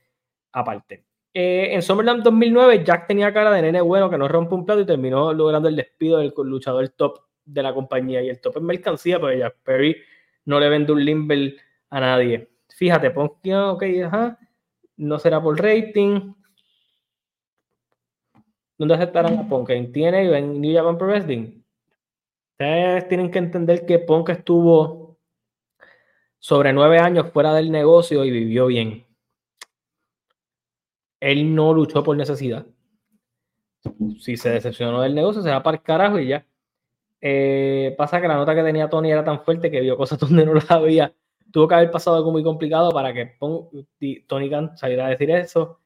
aparte. Eh, en Summerland 2009, Jack tenía cara de nene bueno que no rompe un plato y terminó logrando el despido del luchador top de la compañía. Y el top es mercancía, pero Jack Perry no le vende un Limber a nadie. Fíjate, pon, ok, ajá no será por rating. ¿Dónde aceptarán a Punk? ¿En o en New Japan Pro Wrestling? Ustedes tienen que entender que Punk estuvo sobre nueve años fuera del negocio y vivió bien. Él no luchó por necesidad. Si se decepcionó del negocio, se va para el carajo y ya. Eh, pasa que la nota que tenía Tony era tan fuerte que vio cosas donde no las había. Tuvo que haber pasado algo muy complicado para que Tony Khan saliera a decir eso.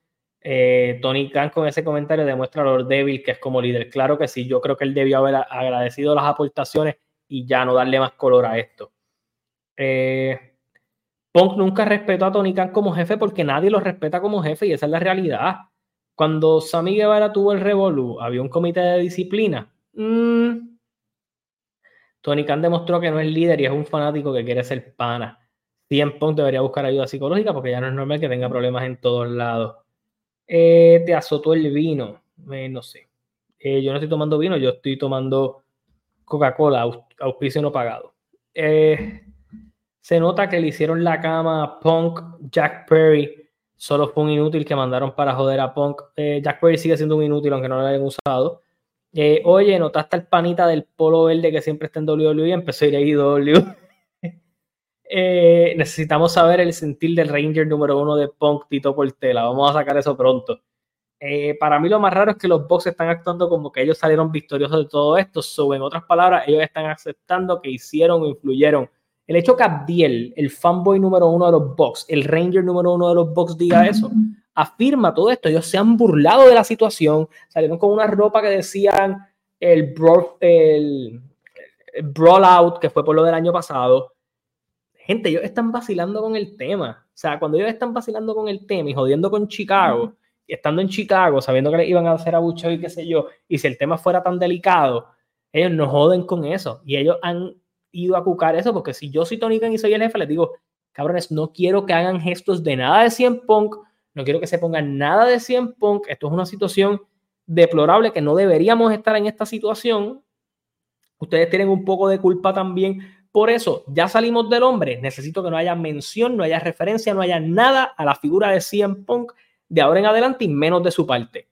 Eh, Tony Khan con ese comentario demuestra lo débil que es como líder. Claro que sí, yo creo que él debió haber agradecido las aportaciones y ya no darle más color a esto. Eh, Punk nunca respetó a Tony Khan como jefe porque nadie lo respeta como jefe y esa es la realidad. Cuando Sammy Guevara tuvo el Revolu, había un comité de disciplina. Mm. Tony Khan demostró que no es líder y es un fanático que quiere ser pana. 100 Punk debería buscar ayuda psicológica porque ya no es normal que tenga problemas en todos lados. Eh, te azotó el vino. Eh, no sé. Eh, yo no estoy tomando vino, yo estoy tomando Coca-Cola, auspicio no pagado. se nota que le hicieron la cama a Punk, Jack Perry. Solo fue un inútil que mandaron para joder a Punk. Jack Perry sigue siendo un inútil, aunque no lo hayan usado. oye, ¿notaste el panita del polo verde que siempre está en WWE? Empezó a ir a IW. Eh, necesitamos saber el sentir del Ranger número uno de Punk, Tito Portela. Vamos a sacar eso pronto. Eh, para mí lo más raro es que los Bucks están actuando como que ellos salieron victoriosos de todo esto. So, en otras palabras, ellos están aceptando que hicieron o influyeron. El hecho que Abdiel, el fanboy número uno de los Bucks, el Ranger número uno de los Bucks, diga eso, afirma todo esto. Ellos se han burlado de la situación, salieron con una ropa que decían el, el, el Brawl Out, que fue por lo del año pasado gente, ellos están vacilando con el tema. O sea, cuando ellos están vacilando con el tema y jodiendo con Chicago, y estando en Chicago, sabiendo que les iban a hacer abucheo y qué sé yo, y si el tema fuera tan delicado, ellos no joden con eso. Y ellos han ido a cucar eso, porque si yo soy Tony Khan y soy el jefe, les digo, cabrones, no quiero que hagan gestos de nada de 100 Punk, no quiero que se pongan nada de 100 Punk. Esto es una situación deplorable que no deberíamos estar en esta situación. Ustedes tienen un poco de culpa también por eso, ya salimos del hombre. Necesito que no haya mención, no haya referencia, no haya nada a la figura de CM Punk de ahora en adelante y menos de su parte.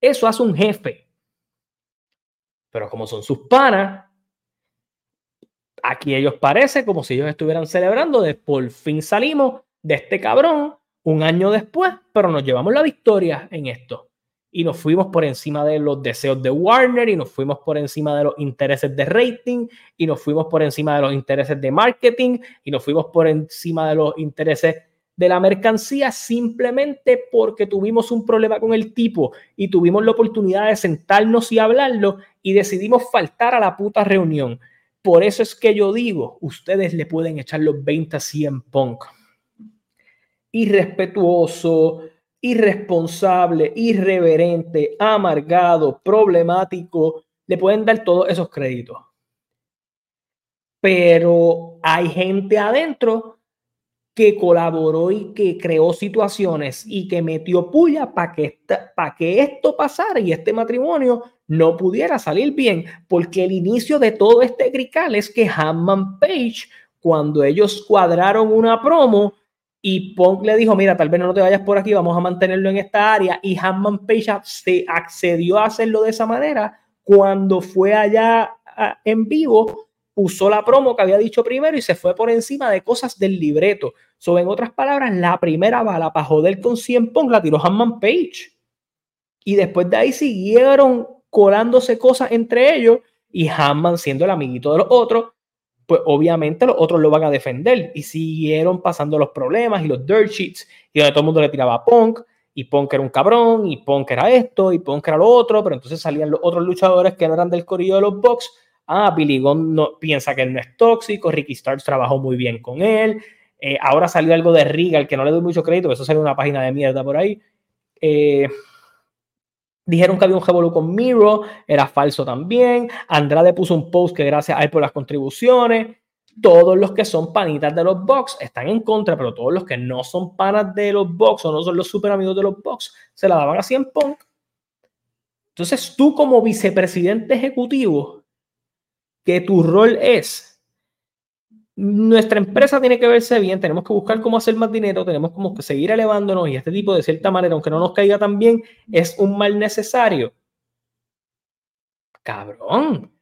Eso hace un jefe. Pero como son sus panas, aquí ellos parece como si ellos estuvieran celebrando de por fin salimos de este cabrón un año después, pero nos llevamos la victoria en esto y nos fuimos por encima de los deseos de Warner y nos fuimos por encima de los intereses de rating y nos fuimos por encima de los intereses de marketing y nos fuimos por encima de los intereses de la mercancía simplemente porque tuvimos un problema con el tipo y tuvimos la oportunidad de sentarnos y hablarlo y decidimos faltar a la puta reunión. Por eso es que yo digo, ustedes le pueden echar los 20 a 100 punk. Irrespetuoso, irresponsable, irreverente, amargado, problemático, le pueden dar todos esos créditos. Pero hay gente adentro que colaboró y que creó situaciones y que metió puya para que, que esto pasara y este matrimonio no pudiera salir bien, porque el inicio de todo este grical es que Hammond Page, cuando ellos cuadraron una promo, y Punk le dijo, mira, tal vez no te vayas por aquí, vamos a mantenerlo en esta área. Y Hanman Page se accedió a hacerlo de esa manera cuando fue allá en vivo, usó la promo que había dicho primero y se fue por encima de cosas del libreto. So, en otras palabras, la primera bala para joder con 100 Punk la tiró Hanman Page. Y después de ahí siguieron colándose cosas entre ellos y Hanman siendo el amiguito de los otros pues obviamente los otros lo van a defender. Y siguieron pasando los problemas y los dirt sheets, y donde todo el mundo le tiraba a Punk, y Punk era un cabrón, y Punk era esto, y Punk era lo otro, pero entonces salían los otros luchadores que no eran del corillo de los Bucks. Ah, Billy Gunn no, piensa que él no es tóxico, Ricky Starks trabajó muy bien con él. Eh, ahora salió algo de Regal, que no le doy mucho crédito, eso salió una página de mierda por ahí. Eh, Dijeron que había un revolú con Miro, era falso también. Andrade puso un post que gracias a él por las contribuciones. Todos los que son panitas de los Bucks están en contra, pero todos los que no son panas de los Bucks o no son los super amigos de los Bucks se la daban así en Punk. Entonces tú como vicepresidente ejecutivo, que tu rol es nuestra empresa tiene que verse bien, tenemos que buscar cómo hacer más dinero, tenemos como que seguir elevándonos y este tipo de cierta manera, aunque no nos caiga tan bien, es un mal necesario. cabrón.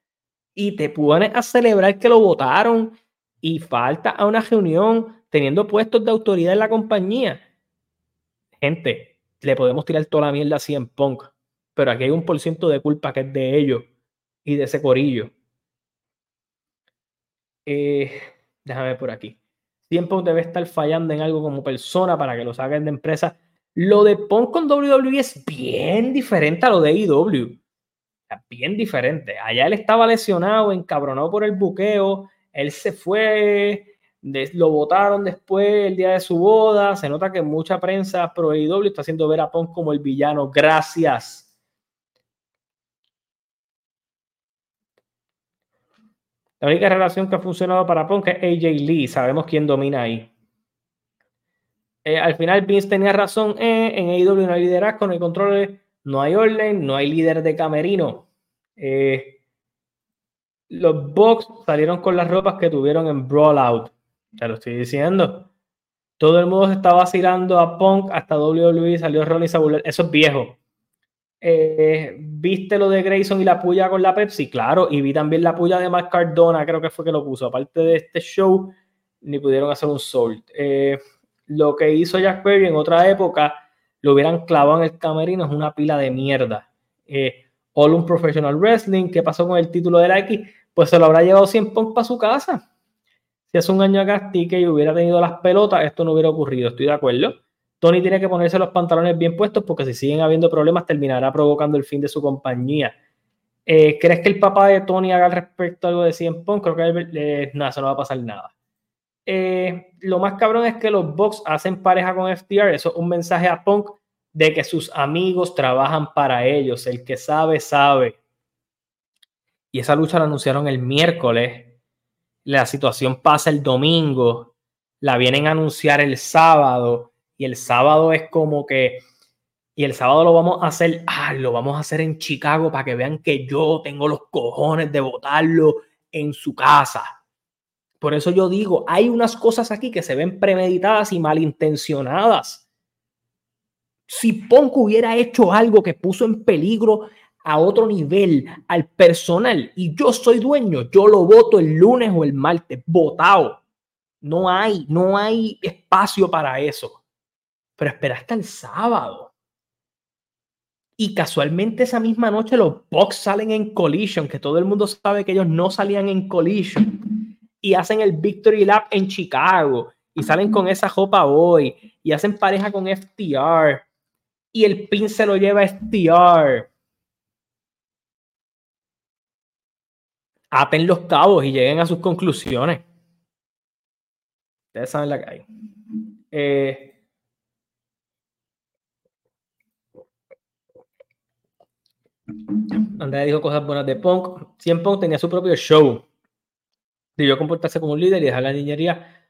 Y te pones a celebrar que lo votaron y falta a una reunión teniendo puestos de autoridad en la compañía. Gente, le podemos tirar toda la mierda así en Punk, pero aquí hay un por ciento de culpa que es de ellos y de ese corillo. Eh, déjame ver por aquí. Siempre debe estar fallando en algo como persona para que lo saquen de empresa. Lo de Punk con WWE es bien diferente a lo de IW. Bien diferente. Allá él estaba lesionado, encabronado por el buqueo. Él se fue, lo votaron después el día de su boda. Se nota que mucha prensa pro IW está haciendo ver a Punk como el villano. Gracias. La única relación que ha funcionado para Punk es AJ Lee. Sabemos quién domina ahí. Eh, al final Vince tenía razón. Eh, en AEW no hay liderazgo, no hay control, no hay orden, no hay líder de camerino. Eh, los Bucks salieron con las ropas que tuvieron en Brawl Out. Ya lo estoy diciendo. Todo el mundo se estaba vacilando a Punk hasta WWE salió Ronnie Sabular. Eso es viejo. Eh, ¿Viste lo de Grayson y la puya con la Pepsi? Claro, y vi también la puya de Mark Cardona, creo que fue que lo puso. Aparte de este show, ni pudieron hacer un sold. Eh, lo que hizo Jack Perry en otra época, lo hubieran clavado en el camerino, es una pila de mierda. Eh, All un Professional Wrestling, ¿qué pasó con el título de la X? Pues se lo habrá llevado 100 Punk para su casa. Si hace un año acá que hubiera tenido las pelotas, esto no hubiera ocurrido, estoy de acuerdo. Tony tiene que ponerse los pantalones bien puestos porque si siguen habiendo problemas terminará provocando el fin de su compañía. Eh, ¿Crees que el papá de Tony haga al respecto algo de 100 Punk? Creo que eh, nada, eso no va a pasar nada. Eh, lo más cabrón es que los Bucks hacen pareja con FTR. Eso es un mensaje a Punk de que sus amigos trabajan para ellos. El que sabe, sabe. Y esa lucha la anunciaron el miércoles. La situación pasa el domingo. La vienen a anunciar el sábado y el sábado es como que, y el sábado lo vamos a hacer, ah, lo vamos a hacer en Chicago para que vean que yo tengo los cojones de votarlo en su casa. Por eso yo digo, hay unas cosas aquí que se ven premeditadas y malintencionadas. Si Punk hubiera hecho algo que puso en peligro a otro nivel al personal y yo soy dueño, yo lo voto el lunes o el martes, votado. No hay, no hay espacio para eso pero espera hasta el sábado. Y casualmente esa misma noche los Bucks salen en Collision, que todo el mundo sabe que ellos no salían en Collision. Y hacen el Victory Lap en Chicago. Y salen con esa jopa hoy. Y hacen pareja con FTR. Y el pin se lo lleva a FTR. Aten los cabos y lleguen a sus conclusiones. Ustedes saben la que hay. Eh, Andrea dijo cosas buenas de Punk. Cien Punk tenía su propio show. Debió comportarse como un líder y dejar la niñería.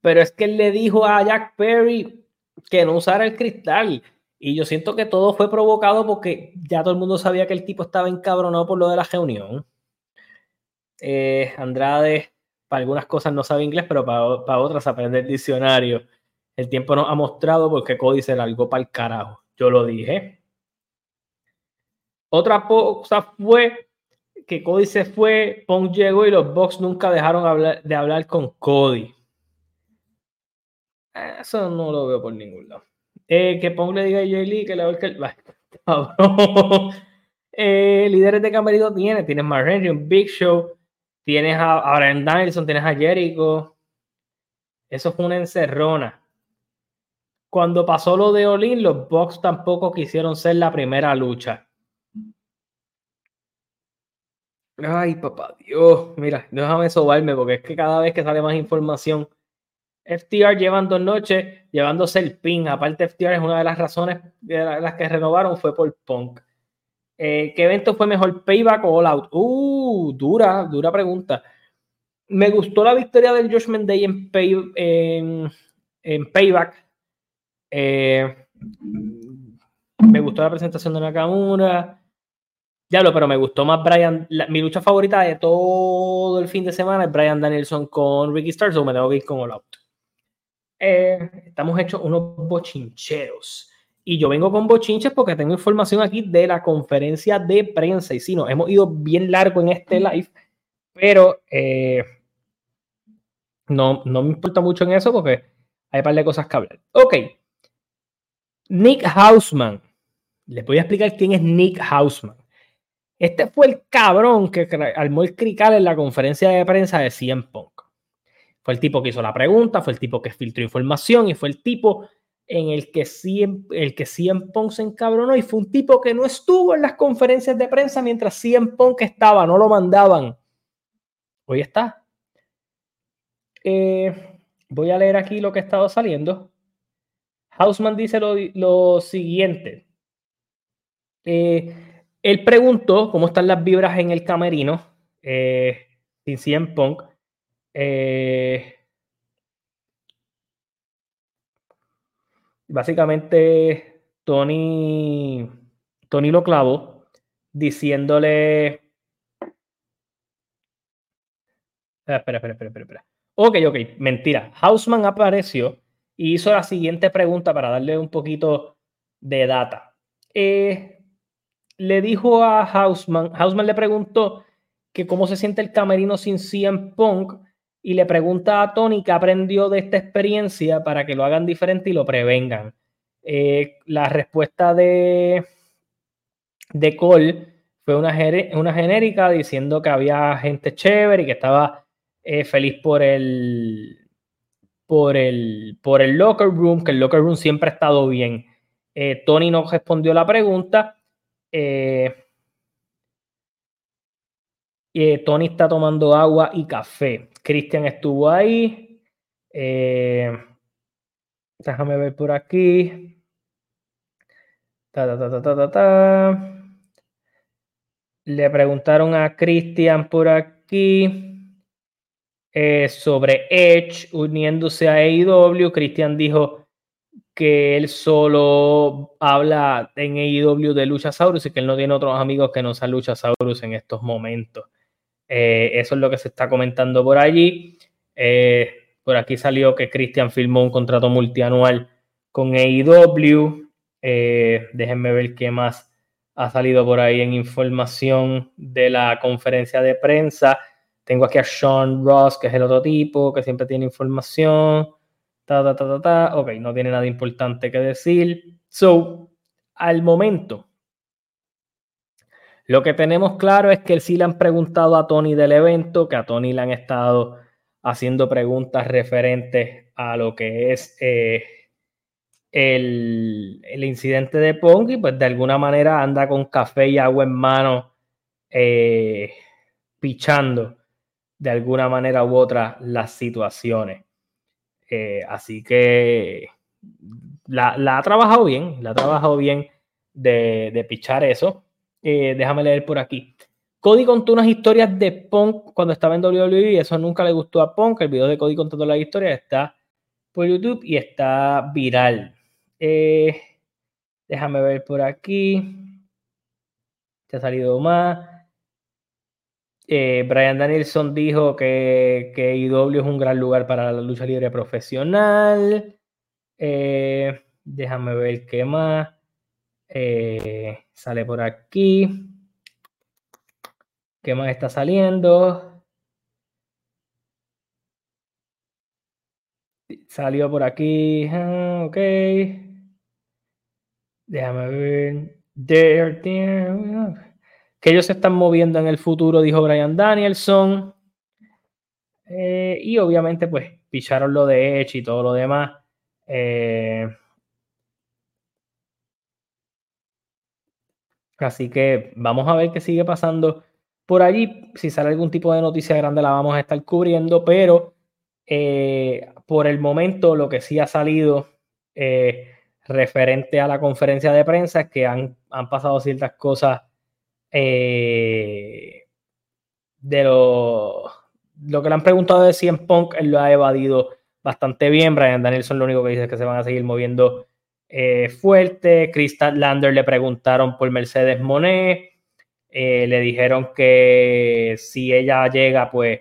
Pero es que él le dijo a Jack Perry que no usara el cristal. Y yo siento que todo fue provocado porque ya todo el mundo sabía que el tipo estaba encabronado por lo de la reunión. Eh, Andrade, para algunas cosas no sabe inglés, pero para, para otras aprende el diccionario. El tiempo nos ha mostrado porque Cody se largó para el carajo. Yo lo dije. Otra cosa fue que Cody se fue, Pong llegó y los Bucks nunca dejaron de hablar con Cody. Eso no lo veo por ningún lado. Eh, que Pong le diga a Jay Lee que le va a eh, líderes de camerino tiene, tienes Mark Henry, un Big Show, tienes a, a Brian Danielson, tienes a Jericho. Eso fue una encerrona. Cuando pasó lo de Olin, los Bucks tampoco quisieron ser la primera lucha. Ay, papá, Dios, mira, déjame sobarme porque es que cada vez que sale más información, FTR llevan dos noches llevándose el pin. Aparte, FTR es una de las razones de las que renovaron fue por Punk. Eh, ¿Qué evento fue mejor, Payback o All Out? Uh, dura, dura pregunta. Me gustó la victoria del Judgment Day en, Payback. Eh, me gustó la presentación de Nakamura. Ya lo, pero me gustó más Brian. mi lucha favorita de todo el fin de semana es Brian Danielson con Ricky Stars o me tengo que ir con All Out. Eh, estamos hechos unos bochincheros. Y yo vengo con bochinches porque tengo información aquí de la conferencia de prensa. Y sí, nos hemos ido bien largo en este live, pero eh, no, no me importa mucho en eso porque hay un par de cosas que hablar. Ok. Nick Hausman. Les voy a explicar quién es Nick Hausman. Este fue el cabrón que armó el crical en la conferencia de prensa de CM Punk. Fue el tipo que hizo la pregunta, fue el tipo que filtró información y fue el tipo en el que CM, el que se encabronó y fue un tipo que no estuvo en las conferencias de prensa mientras CM Punk estaba, no lo mandaban. Hoy está. Eh, voy a leer aquí lo que ha estado saliendo. Hausman dice lo, siguiente. Eh, él preguntó cómo están las vibras en el camerino eh, sin CM Punk. Eh, básicamente, Tony, Tony lo clavó diciéndole. Ah, espera, espera, espera, espera. Ok, ok, mentira. Hausman apareció y hizo la siguiente pregunta para darle un poquito de data. Eh, le dijo a Hausman, Hausman le preguntó que cómo se siente el camerino sin CM Punk y le pregunta a Tony qué aprendió de esta experiencia para que lo hagan diferente y lo prevengan. Eh, la respuesta de, de Cole fue una, una genérica diciendo que había gente chévere y que estaba eh, feliz por el, por el, por el locker room, que el locker room siempre ha estado bien. Eh, Tony no respondió la pregunta. Eh, Tony está tomando agua y café. Cristian estuvo ahí. déjame ver por aquí. Le preguntaron a Cristian por aquí. Eh, sobre Edge uniéndose a AEW. Christian dijo que él solo habla en AEW de Luchasaurus y que él no tiene otros amigos que no sean Luchasaurus en estos momentos. Eh, eso es lo que se está comentando por allí. Eh, por aquí salió que Christian firmó un contrato multianual con AEW. déjenme ver qué más ha salido por ahí en información de la conferencia de prensa. Tengo aquí a Sean Ross, que es el otro tipo, que siempre tiene información. Ta, ta, ta, ta, Ok, no tiene nada importante que decir. So, al momento, lo que tenemos claro es que sí le han preguntado a Tony del evento, que a Tony le han estado haciendo preguntas referentes a lo que es eh, el, incidente de Pong y pues de alguna manera anda con café y agua en mano eh, pichando de alguna manera u otra las situaciones. Eh, así que la, ha trabajado bien, la ha trabajado bien de, pichar eso. Eh, déjame leer por aquí. Cody contó unas historias de Punk cuando estaba en WWE, eso nunca le gustó a Punk. El video de Cody contando las historias está por YouTube y está viral. Eh, déjame ver por aquí. Te ha salido más. Eh, Brian Danielson dijo que, que IW es un gran lugar para la lucha libre profesional. Eh, déjame ver qué más. Eh, sale por aquí. ¿Qué más está saliendo? Salió por aquí. Ah, ok. Déjame ver. There, there que ellos se están moviendo en el futuro, dijo Brian Danielson. Eh, y obviamente, pues, picharon lo de Edge y todo lo demás. Eh, así que vamos a ver qué sigue pasando por allí. Si sale algún tipo de noticia grande, la vamos a estar cubriendo, pero eh, por el momento, lo que sí ha salido referente a la conferencia de prensa es que han, han pasado ciertas cosas eh, de lo, lo que le han preguntado de CM Punk, él lo ha evadido bastante bien. Brian Danielson lo único que dice es que se van a seguir moviendo eh, fuerte. Crystal Lander le preguntaron por Mercedes Monet. Eh, le dijeron que si ella llega, pues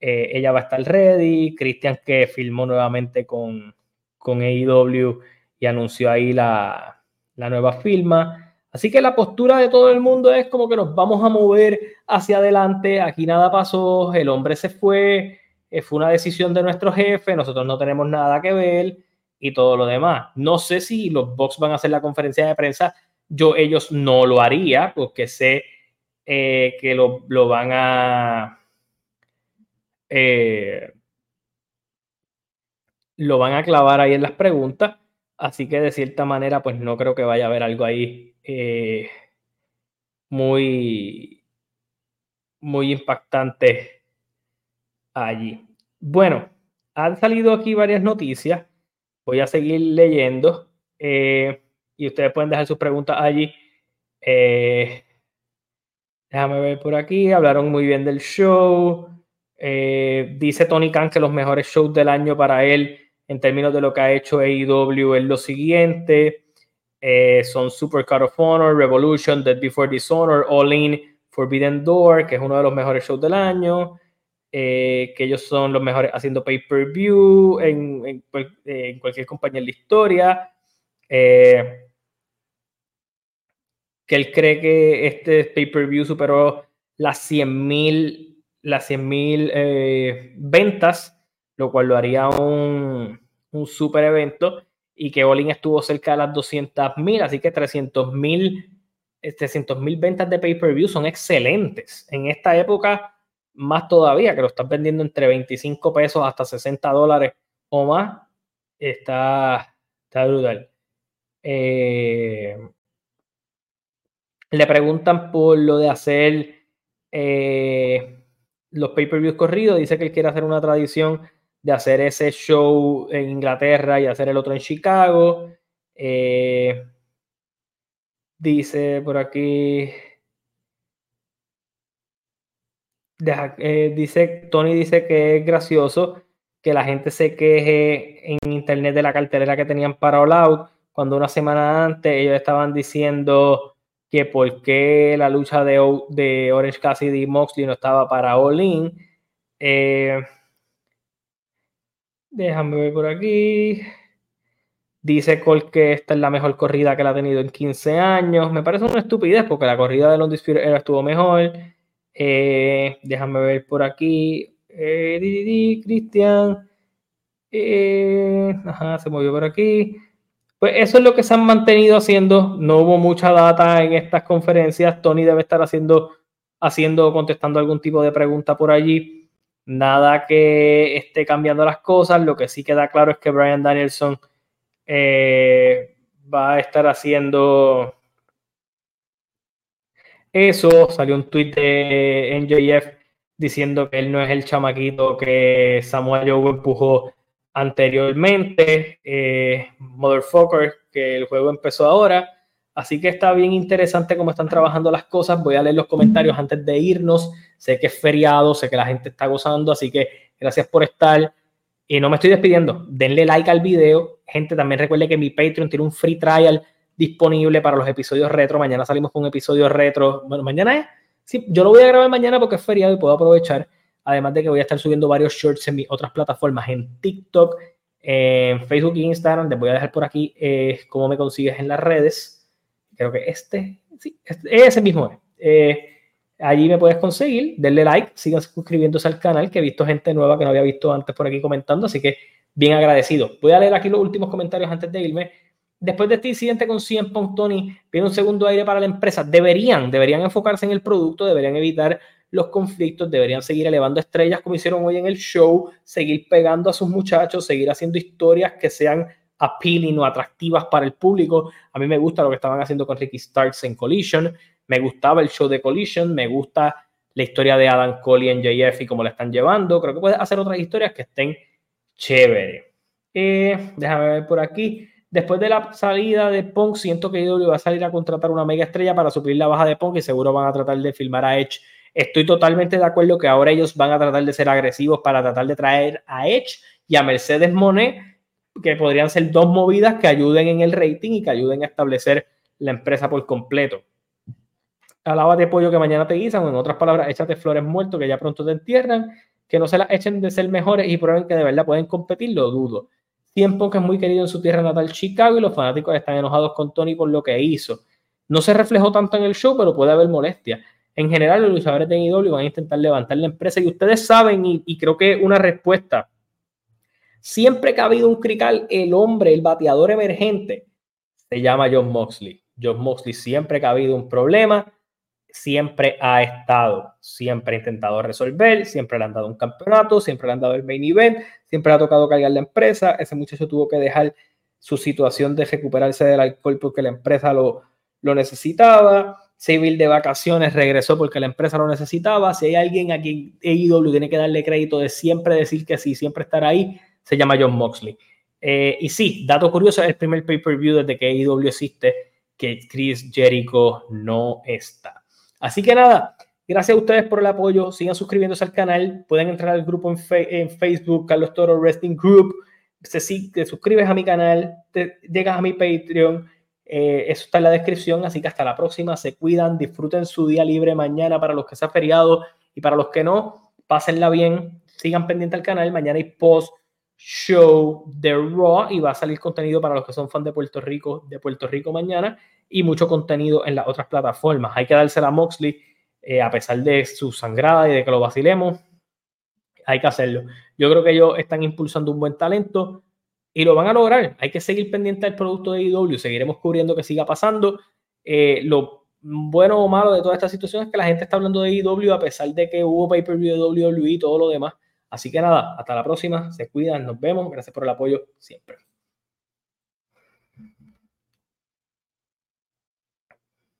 ella va a estar ready. Christian que filmó nuevamente con, con AEW y anunció ahí la, la nueva firma. Así que la postura de todo el mundo es como que nos vamos a mover hacia adelante. Aquí nada pasó, el hombre se fue, eh, fue una decisión de nuestro jefe, nosotros no tenemos nada que ver y todo lo demás. No sé si los Bucks van a hacer la conferencia de prensa. Yo ellos no lo haría porque sé eh, que lo, van a... Eh, lo van a clavar ahí en las preguntas. Así que de cierta manera, pues no creo que vaya a haber algo ahí eh, muy, muy impactante allí. Bueno, han salido aquí varias noticias. Voy a seguir leyendo eh, y ustedes pueden dejar sus preguntas allí. Eh, déjame ver por aquí. Hablaron muy bien del show. dice Tony Khan que los mejores shows del año para él en términos de lo que ha hecho AEW es lo siguiente. Eh, son Super Card of Honor, Revolution, Dead Before Dishonor, All In, Forbidden Door, que es uno de los mejores shows del año. Eh, que ellos son los mejores haciendo pay-per-view en, cualquier compañía en la historia. Eh, que él cree que este pay-per-view superó las 100.000 las 100, ventas lo cual lo haría un, un super evento y que Olin estuvo cerca de las 200 mil, así que 300 mil 300 mil ventas de pay-per-view son excelentes. En esta época, más todavía, que lo están vendiendo entre 25 pesos hasta 60 dólares o más, está, está brutal. Eh, le preguntan por lo de hacer eh, los pay-per-views corridos. Dice que él quiere hacer una tradición de hacer ese show en Inglaterra y hacer el otro en Chicago. Eh, dice por aquí. Eh, dice, Tony dice que es gracioso que la gente se queje en internet de la cartelera que tenían para All Out, cuando una semana antes ellos estaban diciendo que por qué la lucha de, de Orange Cassidy y Moxley no estaba para All In. Eh, Déjame ver por aquí. Dice Cole que esta es la mejor corrida que la ha tenido en 15 años. Me parece una estupidez porque la corrida de Spirit era estuvo mejor. Eh, déjame ver por aquí. Eh, Cristian. Eh, ajá, se movió por aquí. Pues eso es lo que se han mantenido haciendo. No hubo mucha data en estas conferencias. Tony debe estar haciendo, haciendo, contestando algún tipo de pregunta por allí nada que esté cambiando las cosas. Lo que sí queda claro es que Brian Danielson eh, va a estar haciendo eso. Salió un tweet de NJF diciendo que él no es el chamaquito que Samuel Joe empujó anteriormente. Eh, motherfucker, que el juego empezó ahora. Así que está bien interesante cómo están trabajando las cosas. Voy a leer los comentarios antes de irnos. Sé que es feriado, sé que la gente está gozando, así que gracias por estar. Y no me estoy despidiendo. Denle like al video. Gente, también recuerde que mi Patreon tiene un free trial disponible para los episodios retro. Mañana salimos con un episodio retro. Bueno, mañana es. Sí, yo lo voy a grabar mañana porque es feriado y puedo aprovechar. Además de que voy a estar subiendo varios shorts en mis otras plataformas, en TikTok, en Facebook e Instagram. Les voy a dejar por aquí eh, cómo me consigues en las redes creo que este, sí, este, ese mismo. Eh, allí me puedes conseguir, denle like, sigan suscribiéndose al canal, que he visto gente nueva que no había visto antes por aquí comentando, así que bien agradecido. Voy a leer aquí los últimos comentarios antes de irme. Después de este incidente con CM Punk, Tony, viene un segundo aire para la empresa. Deberían, deberían enfocarse en el producto, deberían evitar los conflictos, deberían seguir elevando estrellas como hicieron hoy en el show, seguir pegando a sus muchachos, seguir haciendo historias que sean appealing o atractivas para el público. A mí me gusta lo que estaban haciendo con Ricky Starks en Collision, me gustaba el show de Collision, me gusta la historia de Adam Cole y JF y cómo la están llevando. Creo que puede hacer otras historias que estén chévere. Eh, déjame ver por aquí. Después de la salida de Punk, siento que IW va a salir a contratar una mega estrella para suplir la baja de Punk y seguro van a tratar de filmar a Edge. Estoy totalmente de acuerdo que ahora ellos van a tratar de ser agresivos para tratar de traer a Edge y a Mercedes Monet que podrían ser dos movidas que ayuden en el rating y que ayuden a establecer la empresa por completo. Alaba de pollo que mañana te guisan, o en otras palabras, échate flores muertos que ya pronto te entierran, que no se las echen de ser mejores y prueben que de verdad pueden competir, lo dudo. Tiempo que es muy querido en su tierra natal, Chicago, y los fanáticos están enojados con Tony por lo que hizo. No se reflejó tanto en el show, pero puede haber molestia. En general, los luchadores de AEW van a intentar levantar la empresa y ustedes saben, y, creo que una respuesta, siempre que ha habido un crical, el hombre, el bateador emergente, se llama John Moxley. John Moxley siempre que ha habido un problema, siempre ha estado, siempre ha intentado resolver, siempre le han dado un campeonato, siempre le han dado el main event, siempre ha tocado cargar la empresa. Ese muchacho tuvo que dejar su situación de recuperarse del alcohol porque la empresa lo, lo necesitaba. Civil de vacaciones regresó porque la empresa lo necesitaba. Si hay alguien a quien AEW tiene que darle crédito de siempre decir que sí, siempre estar ahí, se llama John Moxley. Eh, y sí, dato curioso, es el primer pay-per-view desde que AEW existe que Chris Jericho no está. Así que nada, gracias a ustedes por el apoyo. Sigan suscribiéndose al canal. Pueden entrar al grupo en, Facebook, Carlos Toro Wrestling Group. Se, te suscribes a mi canal, te, llegas a mi Patreon. Eh, eso está en la descripción. Así que hasta la próxima. Se cuidan, disfruten su día libre mañana para los que sea feriado y para los que no, pásenla bien. Sigan pendiente al canal. Mañana hay post show de Raw y va a salir contenido para los que son fans de Puerto Rico, de Puerto Rico mañana y mucho contenido en las otras plataformas. Hay que dársela a Moxley, eh, a pesar de su sangrada y de que lo vacilemos, hay que hacerlo. Yo creo que ellos están impulsando un buen talento y lo van a lograr. Hay que seguir pendiente del producto de IW, seguiremos cubriendo que siga pasando. Eh, lo bueno o malo de toda esta situación es que la gente está hablando de IW a pesar de que hubo pay-per-view de WWE y todo lo demás. Así que nada, hasta la próxima, se cuidan, nos vemos, gracias por el apoyo siempre.